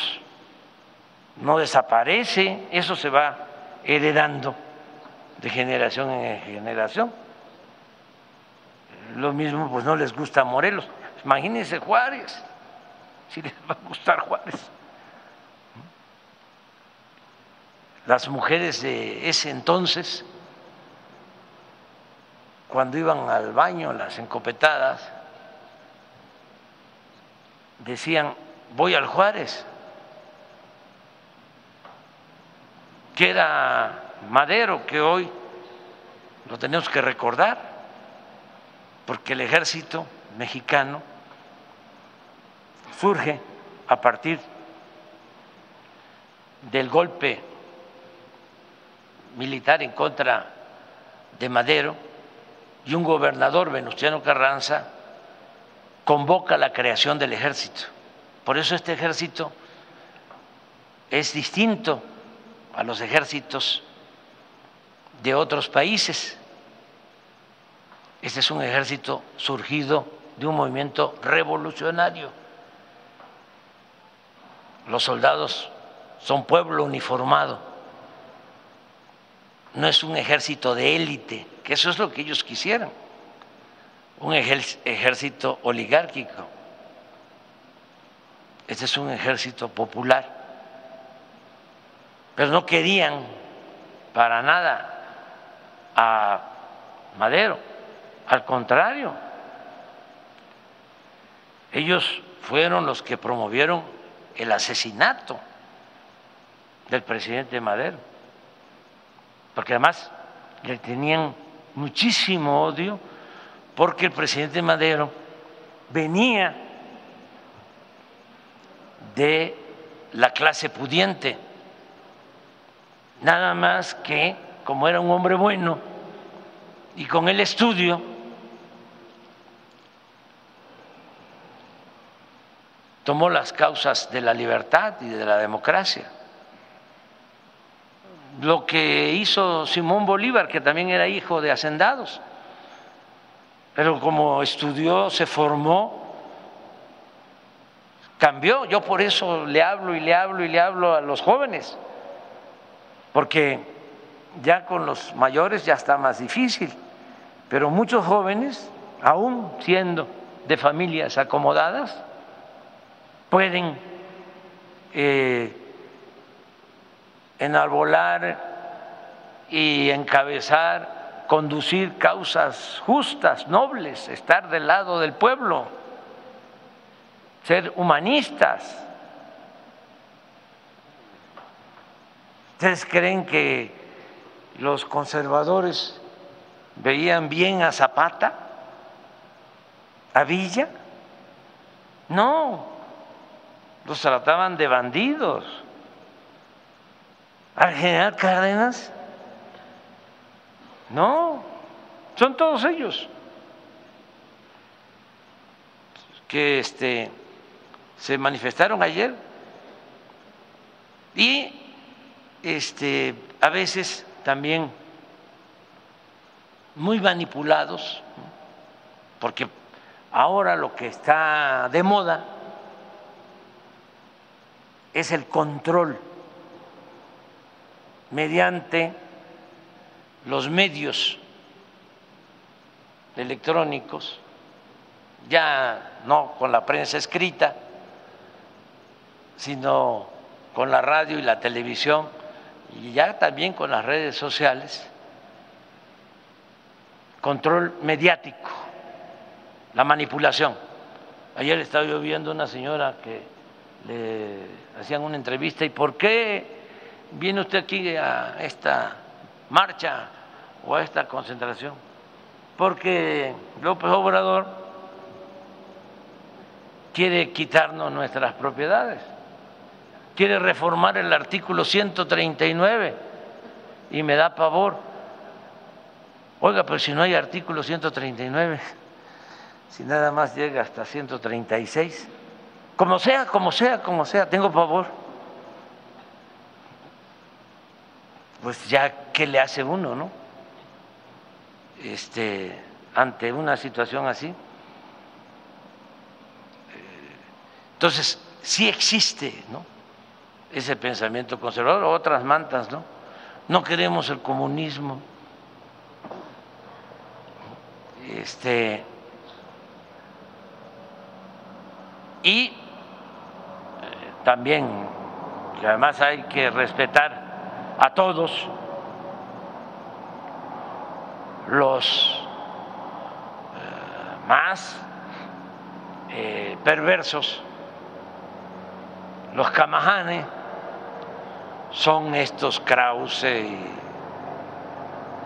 no desaparece, eso se va heredando de generación en generación. Lo mismo pues no les gusta Morelos. Imagínense Juárez, si les va a gustar Juárez. Las mujeres de ese entonces, cuando iban al baño, las encopetadas, decían, voy al Juárez, que era Madero, que hoy lo tenemos que recordar, porque el ejército mexicano surge a partir del golpe militar en contra de Madero y un gobernador, Venustiano Carranza, convoca la creación del ejército. Por eso este ejército es distinto a los ejércitos de otros países. Este es un ejército surgido de un movimiento revolucionario. Los soldados son pueblo uniformado no es un ejército de élite, que eso es lo que ellos quisieran, un ejército oligárquico. Este es un ejército popular. Pero no querían para nada a Madero, al contrario, ellos fueron los que promovieron el asesinato del presidente Madero, porque además le tenían muchísimo odio porque el presidente Madero venía de la clase pudiente, nada más que como era un hombre bueno y con el estudio, tomó las causas de la libertad y de la democracia. Lo que hizo Simón Bolívar, que también era hijo de hacendados, pero como estudió, se formó, cambió. Yo por eso le hablo y le hablo y le hablo a los jóvenes, porque ya con los mayores ya está más difícil, pero muchos jóvenes, aún siendo de familias acomodadas, pueden eh, enarbolar y encabezar, conducir causas justas, nobles, estar del lado del pueblo, ser humanistas. ¿Ustedes creen que los conservadores veían bien a Zapata, a Villa? No, los trataban de bandidos. Al general Cárdenas, no, son todos ellos. Que este, se manifestaron ayer. Y este, a veces también muy manipulados, porque ahora lo que está de moda es el control mediante los medios electrónicos, ya no con la prensa escrita, sino con la radio y la televisión y ya también con las redes sociales, control mediático, la manipulación. Ayer estaba yo viendo una señora que le hacían una entrevista y ¿por qué viene usted aquí a esta marcha o a esta concentración? Porque López Obrador quiere quitarnos nuestras propiedades, quiere reformar el artículo 139 y me da pavor. Oiga, pero si no hay artículo 139, si nada más llega hasta 136, como sea, como sea, como sea, tengo pavor. Pues ya qué le hace uno, ¿no? Este, ante una situación así. Entonces, sí existe, ¿no? Ese pensamiento conservador, otras mantas, ¿no? No queremos el comunismo. Este, y eh, también, que además hay que respetar a todos los eh, más eh, perversos, los camajanes, son estos Krause y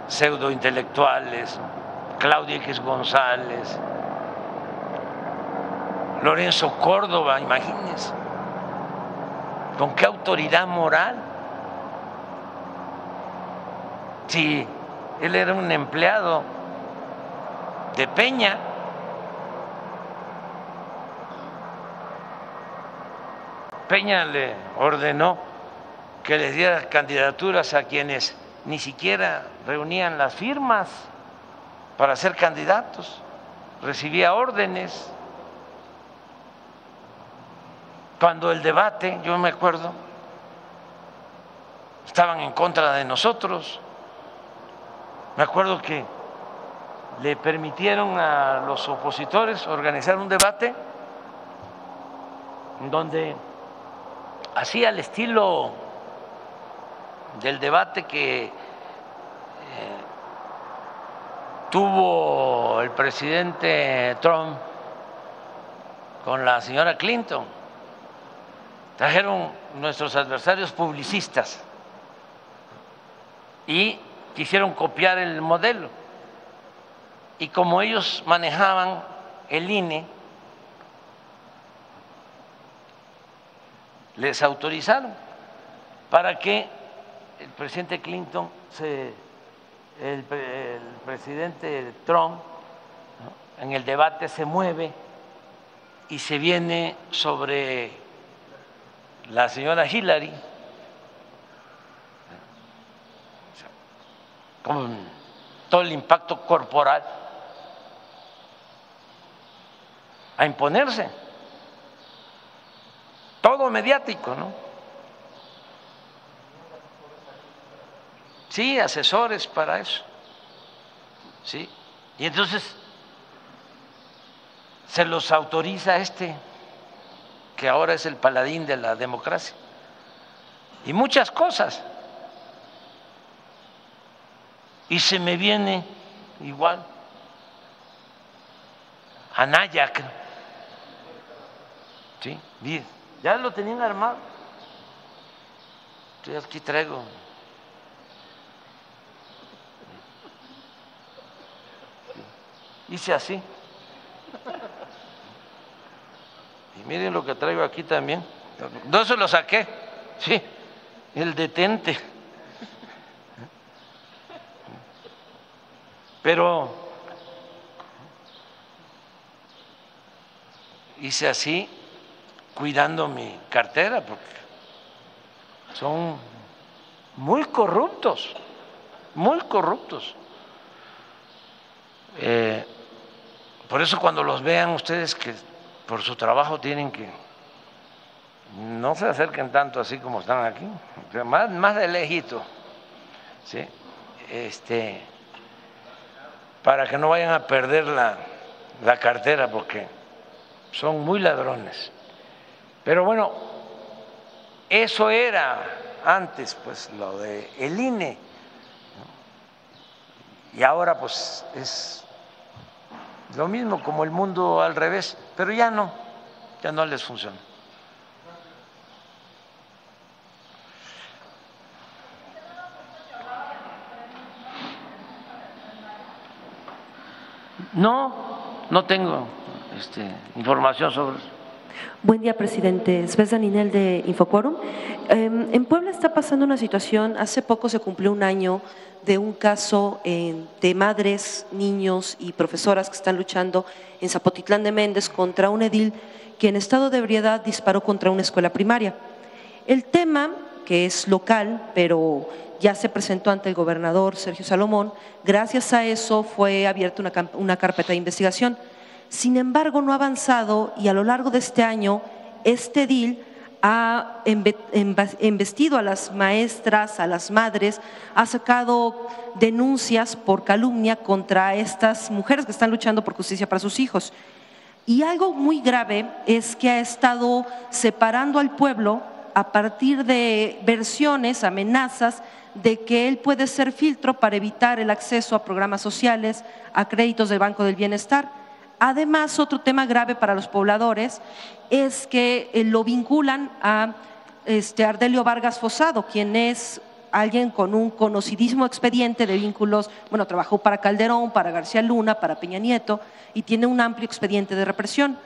pseudointelectuales, Claudia X González, Lorenzo Córdoba, imagínense, con qué autoridad moral si él era un empleado de Peña. Peña le ordenó que les diera candidaturas a quienes ni siquiera reunían las firmas para ser candidatos, recibía órdenes. Cuando el debate, yo me acuerdo, estaban en contra de nosotros, me acuerdo que le permitieron a los opositores organizar un debate donde hacía el estilo del debate que eh, tuvo el presidente Trump con la señora Clinton. trajeron nuestros adversarios publicistas y quisieron copiar el modelo. Y como ellos manejaban el INE, les autorizaron para que el presidente Clinton, se, el, el presidente Trump, en el debate se mueve y se viene sobre la señora Hillary con todo el impacto corporal a imponerse. Todo mediático, ¿no? Sí, asesores para eso. Sí. Y entonces se los autoriza este, que ahora es el paladín de la democracia. Y muchas cosas. Y se me viene igual. Anaya, ¿sí? Ya lo tenían armado. Yo aquí traigo. Hice así. Y miren lo que traigo aquí también. No se lo saqué. Sí, el detente. Pero hice así cuidando mi cartera porque son muy corruptos, muy corruptos. Eh, por eso cuando los vean ustedes que por su trabajo tienen que no se acerquen tanto así como están aquí, más, más de lejito, ¿sí? este, para que no vayan a perder la, la cartera porque son muy ladrones. Pero bueno, eso era antes, pues lo de el INE. Y ahora pues es lo mismo como el mundo al revés, pero ya no, ya no les funciona. No, no tengo este, información sobre eso. Buen día, presidente. Svesa Ninel de Infoquorum. Em, en Puebla está pasando una situación, hace poco se cumplió un año de un caso de madres, niños y profesoras que están luchando en Zapotitlán de Méndez contra un edil que en estado de ebriedad disparó contra una escuela primaria. El tema, que es local, pero ya se presentó ante el gobernador Sergio Salomón, gracias a eso fue abierta una, una carpeta de investigación. Sin embargo, no ha avanzado y a lo largo de este año, este DIL ha embestido a las maestras, a las madres, ha sacado denuncias por calumnia contra estas mujeres que están luchando por justicia para sus hijos. Y algo muy grave es que ha estado separando al pueblo a partir de versiones, amenazas de que él puede ser filtro para evitar el acceso a programas sociales, a créditos del Banco del Bienestar Además, otro tema grave para los pobladores es que eh, lo vinculan a este Ardelio Vargas Fosado, quien es alguien con un conocidísimo expediente de vínculos, bueno, trabajó para Calderón, para García Luna, para Peña Nieto y tiene un amplio expediente de represión.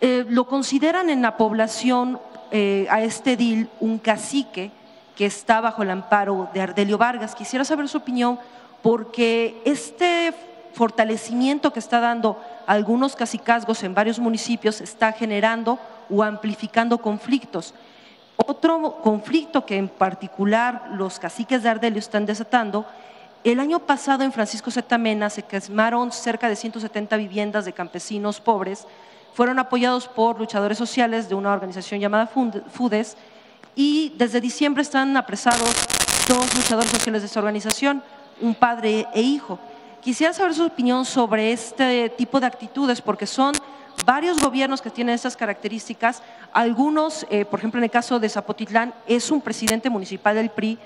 Eh, lo consideran en la población eh, a este DIL un cacique que está bajo el amparo de Ardelio Vargas. Quisiera saber su opinión porque este fortalecimiento que está dando algunos cacicazgos en varios municipios está generando o amplificando conflictos. Otro conflicto que en particular los caciques de Ardelio están desatando, el año pasado en Francisco Zetamena se quemaron cerca de 170 viviendas de campesinos pobres, fueron apoyados por luchadores sociales de una organización llamada FUDES y desde diciembre están apresados dos luchadores sociales de esa organización, un padre e hijo. Quisiera saber su opinión sobre este tipo de actitudes, porque son varios gobiernos que tienen estas características. Algunos, eh, por ejemplo, en el caso de Zapotitlán, es un presidente municipal del PRI,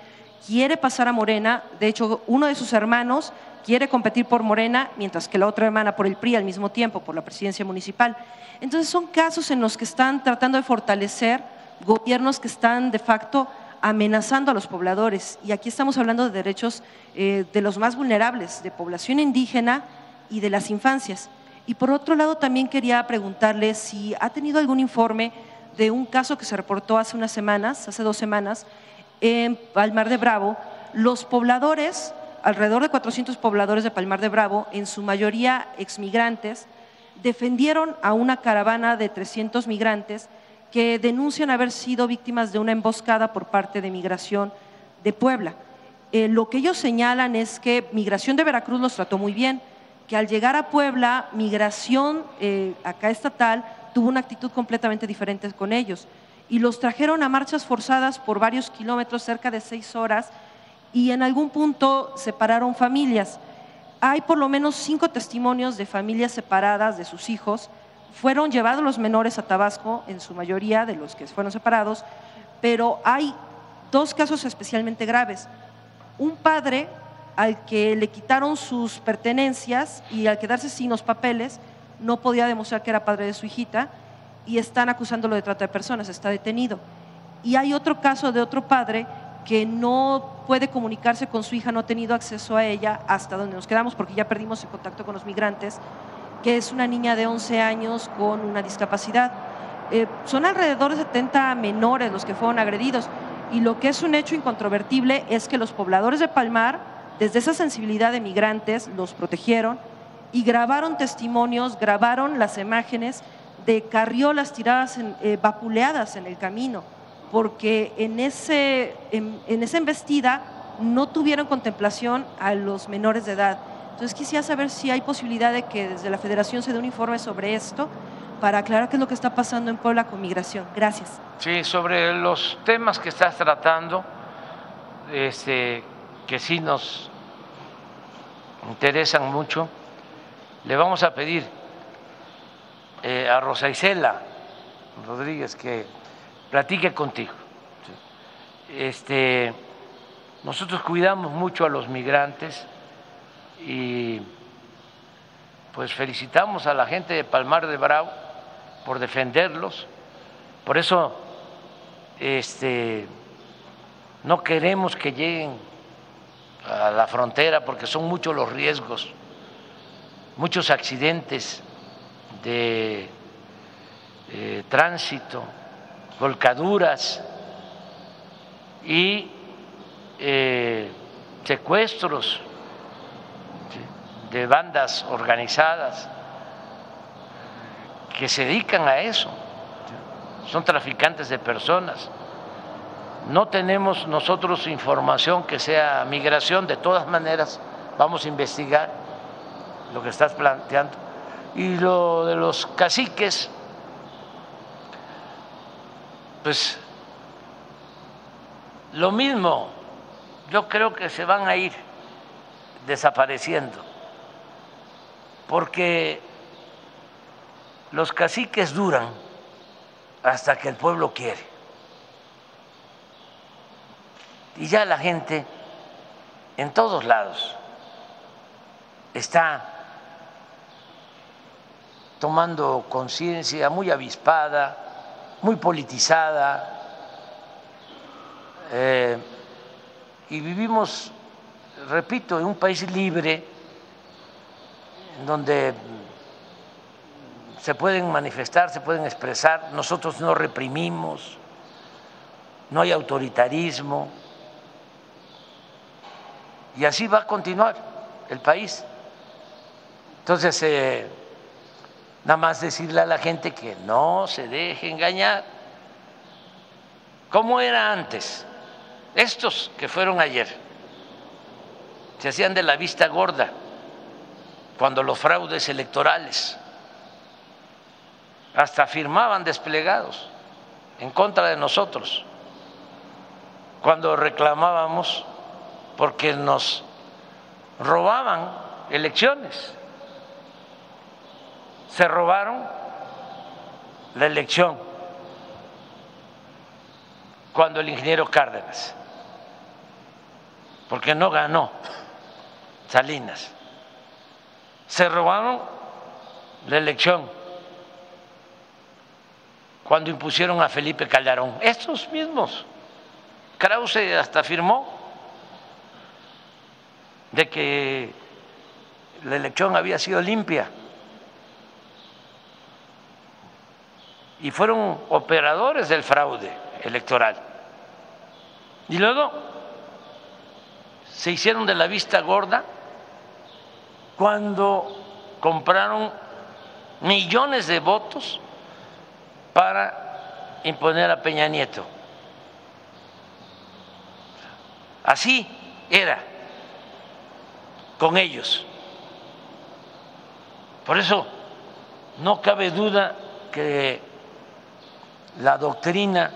quiere pasar a Morena, de hecho, uno de sus hermanos quiere competir por Morena, mientras que la otra hermana por el PRI al mismo tiempo, por la presidencia municipal. Entonces, son casos en los que están tratando de fortalecer gobiernos que están de facto amenazando a los pobladores. Y aquí estamos hablando de derechos eh, de los más vulnerables, de población indígena y de las infancias. Y por otro lado, también quería preguntarle si ha tenido algún informe de un caso que se reportó hace unas semanas, hace dos semanas, en Palmar de Bravo. Los pobladores, alrededor de 400 pobladores de Palmar de Bravo, en su mayoría exmigrantes, defendieron a una caravana de 300 migrantes que denuncian haber sido víctimas de una emboscada por parte de Migración de Puebla. Eh, lo que ellos señalan es que Migración de Veracruz los trató muy bien, que al llegar a Puebla, Migración eh, acá estatal tuvo una actitud completamente diferente con ellos y los trajeron a marchas forzadas por varios kilómetros, cerca de seis horas, y en algún punto separaron familias. Hay por lo menos cinco testimonios de familias separadas de sus hijos fueron llevados los menores a Tabasco, en su mayoría de los que fueron separados, pero hay dos casos especialmente graves. Un padre al que le quitaron sus pertenencias y al quedarse sin los papeles, no podía demostrar que era padre de su hijita y están acusándolo de trata de personas, está detenido. Y hay otro caso de otro padre que no puede comunicarse con su hija, no ha tenido acceso a ella hasta donde nos quedamos porque ya perdimos el contacto con los migrantes que es una niña de 11 años con una discapacidad. Eh, son alrededor de 70 menores los que fueron agredidos y lo que es un hecho incontrovertible es que los pobladores de Palmar, desde esa sensibilidad de migrantes, los protegieron y grabaron testimonios, grabaron las imágenes de carriolas tiradas, en, eh, vapuleadas en el camino, porque en, ese, en esa embestida no tuvieron contemplación a los menores de edad. Entonces quisiera saber si hay posibilidad de que desde la Federación se dé un informe sobre esto para aclarar qué es lo que está pasando en Puebla con migración. Gracias. Sí, sobre los temas que estás tratando, este, que sí nos interesan mucho, le vamos a pedir eh, a Rosa Isela Rodríguez que platique contigo. Este, nosotros cuidamos mucho a los migrantes y pues felicitamos a la gente de Palmar de Bravo por defenderlos. Por eso este, no queremos que lleguen a la frontera porque son muchos los riesgos, muchos accidentes de eh, tránsito, volcaduras y eh, secuestros de bandas organizadas que se dedican a eso, son traficantes de personas. No tenemos nosotros información que sea migración, de todas maneras vamos a investigar lo que estás planteando. Y lo de los caciques, pues lo mismo, yo creo que se van a ir desapareciendo porque los caciques duran hasta que el pueblo quiere. Y ya la gente en todos lados está tomando conciencia muy avispada, muy politizada, eh, y vivimos, repito, en un país libre donde se pueden manifestar, se pueden expresar, nosotros no reprimimos, no hay autoritarismo, y así va a continuar el país. Entonces, eh, nada más decirle a la gente que no se deje engañar. ¿Cómo era antes? Estos que fueron ayer se hacían de la vista gorda cuando los fraudes electorales hasta firmaban desplegados en contra de nosotros, cuando reclamábamos porque nos robaban elecciones. Se robaron la elección cuando el ingeniero Cárdenas, porque no ganó Salinas se robaron la elección cuando impusieron a Felipe Calderón. Estos mismos. Krause hasta afirmó de que la elección había sido limpia. Y fueron operadores del fraude electoral. Y luego se hicieron de la vista gorda cuando compraron millones de votos para imponer a Peña Nieto. Así era con ellos. Por eso no cabe duda que la doctrina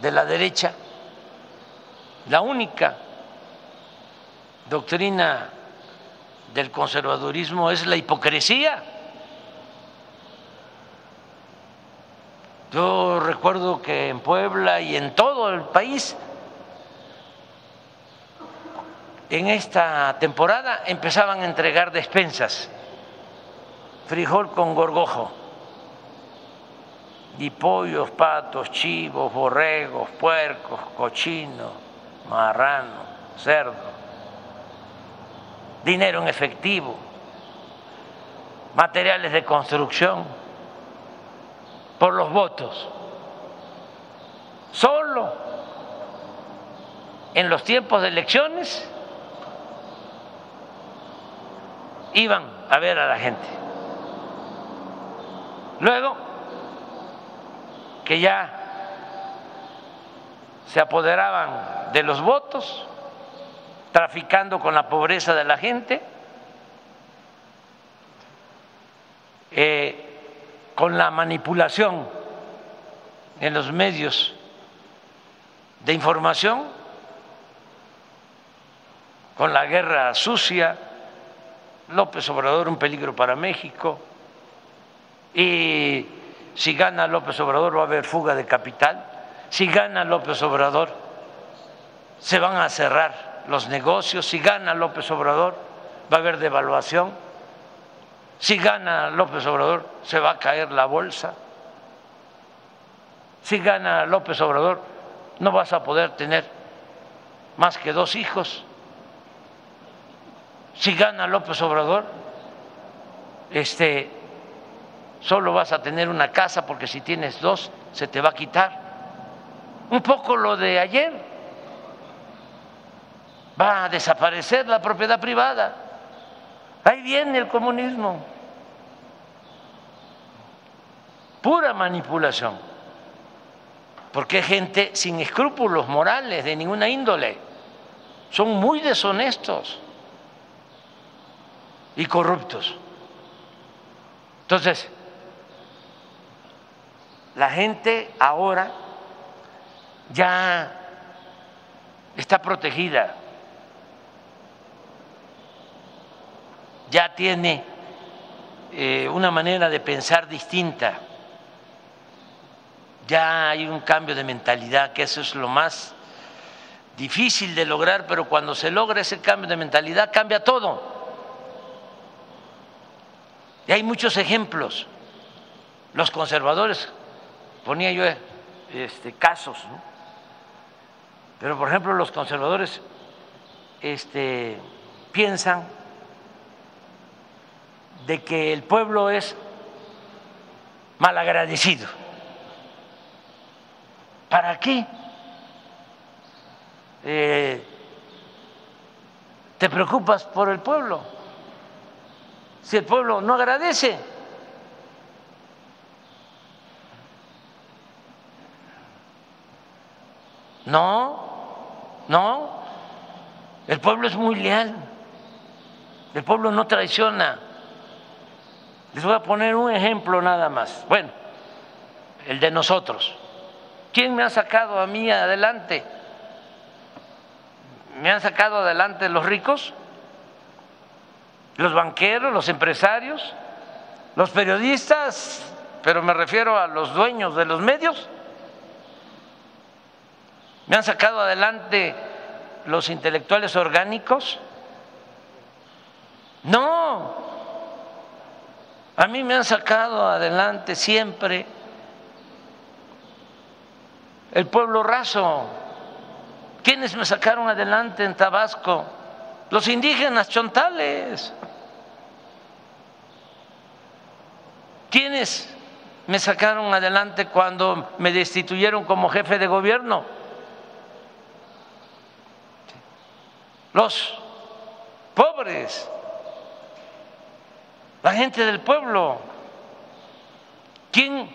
de la derecha, la única doctrina del conservadurismo es la hipocresía. Yo recuerdo que en Puebla y en todo el país, en esta temporada empezaban a entregar despensas, frijol con gorgojo, y pollos, patos, chivos, borregos, puercos, cochinos, marrano, cerdo dinero en efectivo, materiales de construcción, por los votos. Solo en los tiempos de elecciones iban a ver a la gente. Luego, que ya se apoderaban de los votos, traficando con la pobreza de la gente, eh, con la manipulación en los medios de información, con la guerra sucia, López Obrador un peligro para México, y si gana López Obrador va a haber fuga de capital, si gana López Obrador se van a cerrar los negocios, si gana López Obrador va a haber devaluación, si gana López Obrador se va a caer la bolsa, si gana López Obrador no vas a poder tener más que dos hijos, si gana López Obrador este solo vas a tener una casa porque si tienes dos se te va a quitar. Un poco lo de ayer, va a desaparecer la propiedad privada. Ahí viene el comunismo. Pura manipulación. Porque gente sin escrúpulos morales de ninguna índole. Son muy deshonestos y corruptos. Entonces, la gente ahora ya está protegida ya tiene eh, una manera de pensar distinta, ya hay un cambio de mentalidad, que eso es lo más difícil de lograr, pero cuando se logra ese cambio de mentalidad cambia todo. Y hay muchos ejemplos. Los conservadores, ponía yo este, casos, pero por ejemplo los conservadores este, piensan de que el pueblo es malagradecido. ¿Para qué? Eh, ¿Te preocupas por el pueblo? Si el pueblo no agradece. No, no, el pueblo es muy leal, el pueblo no traiciona. Les voy a poner un ejemplo nada más. Bueno, el de nosotros. ¿Quién me ha sacado a mí adelante? ¿Me han sacado adelante los ricos? ¿Los banqueros, los empresarios? ¿Los periodistas? Pero me refiero a los dueños de los medios. ¿Me han sacado adelante los intelectuales orgánicos? No, a mí me han sacado adelante siempre el pueblo raso. ¿Quiénes me sacaron adelante en Tabasco? Los indígenas chontales. ¿Quiénes me sacaron adelante cuando me destituyeron como jefe de gobierno? Los pobres, la gente del pueblo. ¿Quién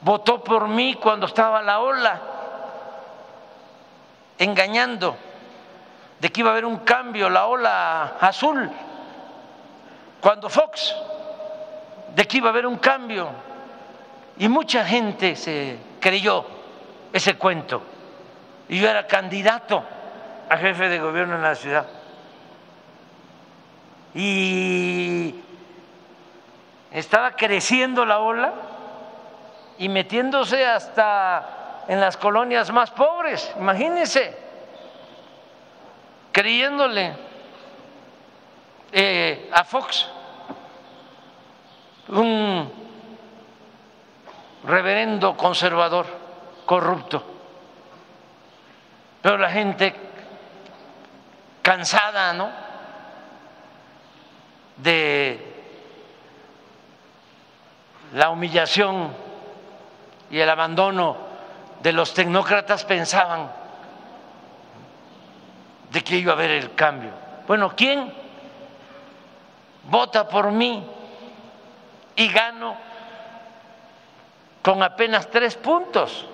votó por mí cuando estaba la ola? Engañando de que iba a haber un cambio, la ola azul, cuando Fox, de que iba a haber un cambio. Y mucha gente se creyó ese cuento. Y yo era candidato a jefe de gobierno en la ciudad. Y estaba creciendo la ola y metiéndose hasta en las colonias más pobres, imagínense, creyéndole eh, a Fox, un reverendo conservador, corrupto. Pero la gente cansada, ¿no? De la humillación y el abandono de los tecnócratas pensaban de que iba a haber el cambio. Bueno, ¿quién vota por mí y gano con apenas tres puntos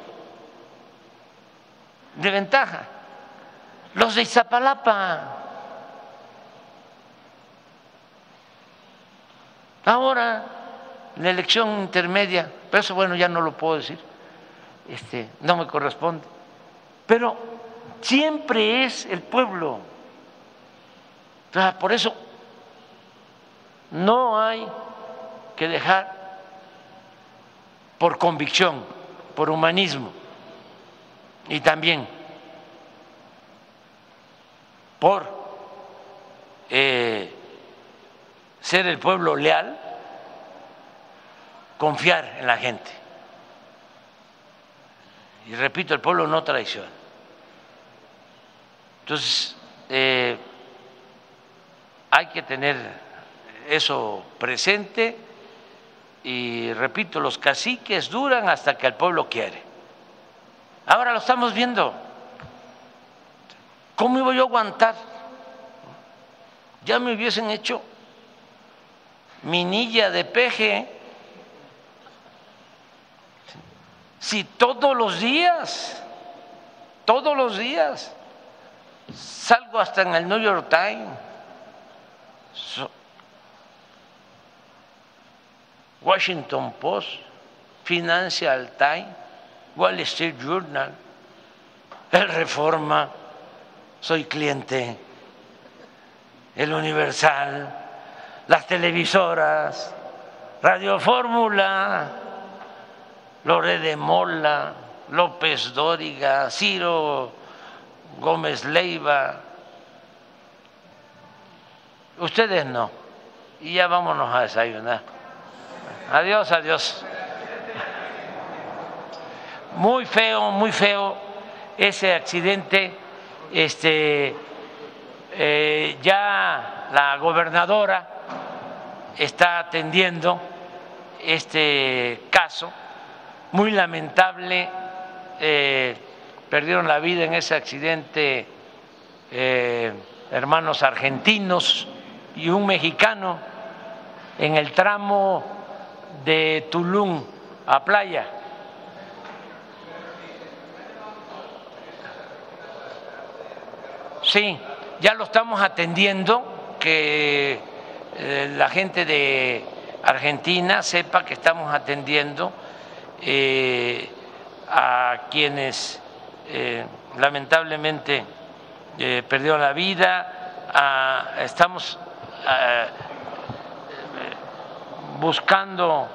de ventaja? Los de Izapalapa. Ahora la elección intermedia, pero eso bueno ya no lo puedo decir, este, no me corresponde, pero siempre es el pueblo. por eso no hay que dejar por convicción, por humanismo y también por eh, ser el pueblo leal, confiar en la gente. Y repito, el pueblo no traiciona. Entonces, eh, hay que tener eso presente y repito, los caciques duran hasta que el pueblo quiere. Ahora lo estamos viendo. ¿Cómo iba yo a aguantar? Ya me hubiesen hecho minilla de peje Si todos los días, todos los días, salgo hasta en el New York Times, Washington Post, Financial Times, Wall Street Journal, El Reforma, soy cliente, El Universal, las televisoras, Radio Fórmula, Loré de Mola, López Dóriga, Ciro Gómez Leiva. Ustedes no. Y ya vámonos a desayunar. Adiós, adiós. Muy feo, muy feo ese accidente. Este, eh, ya la gobernadora está atendiendo este caso muy lamentable, eh, perdieron la vida en ese accidente eh, hermanos argentinos y un mexicano en el tramo de Tulum a Playa. Sí, ya lo estamos atendiendo, que eh, la gente de Argentina sepa que estamos atendiendo eh, a quienes eh, lamentablemente eh, perdieron la vida, estamos buscando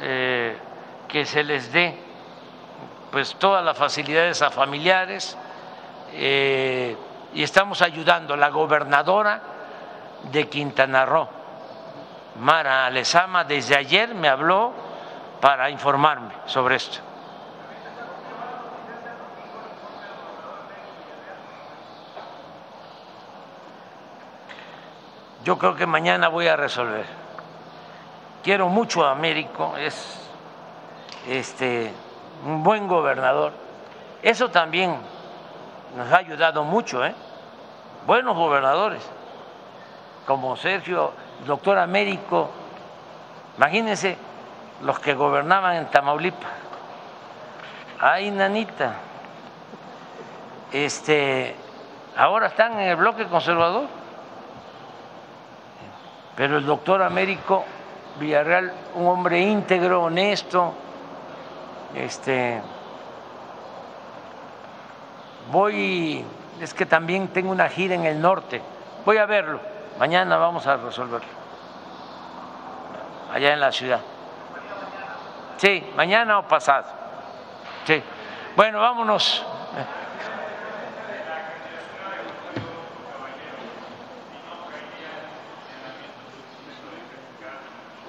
que se les dé pues todas las facilidades a familiares y estamos ayudando. La gobernadora de Quintana Roo, Mara Alezama, desde ayer me habló para informarme sobre esto. Yo creo que mañana voy a resolver. Quiero mucho a Américo, es este, un buen gobernador. Eso también nos ha ayudado mucho, ¿eh? buenos gobernadores, como Sergio, doctor Américo. Imagínense los que gobernaban en Tamaulipas. Ay, nanita, este, ahora están en el bloque conservador, pero el doctor Américo Villarreal, un hombre íntegro, honesto, este, voy, es que también tengo una gira en el norte, voy a verlo, mañana vamos a resolverlo, allá en la ciudad. Sí, mañana o pasado. Sí. Bueno, vámonos.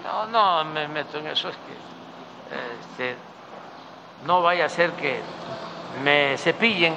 No, no me meto en eso, es que este, no vaya a ser que me cepillen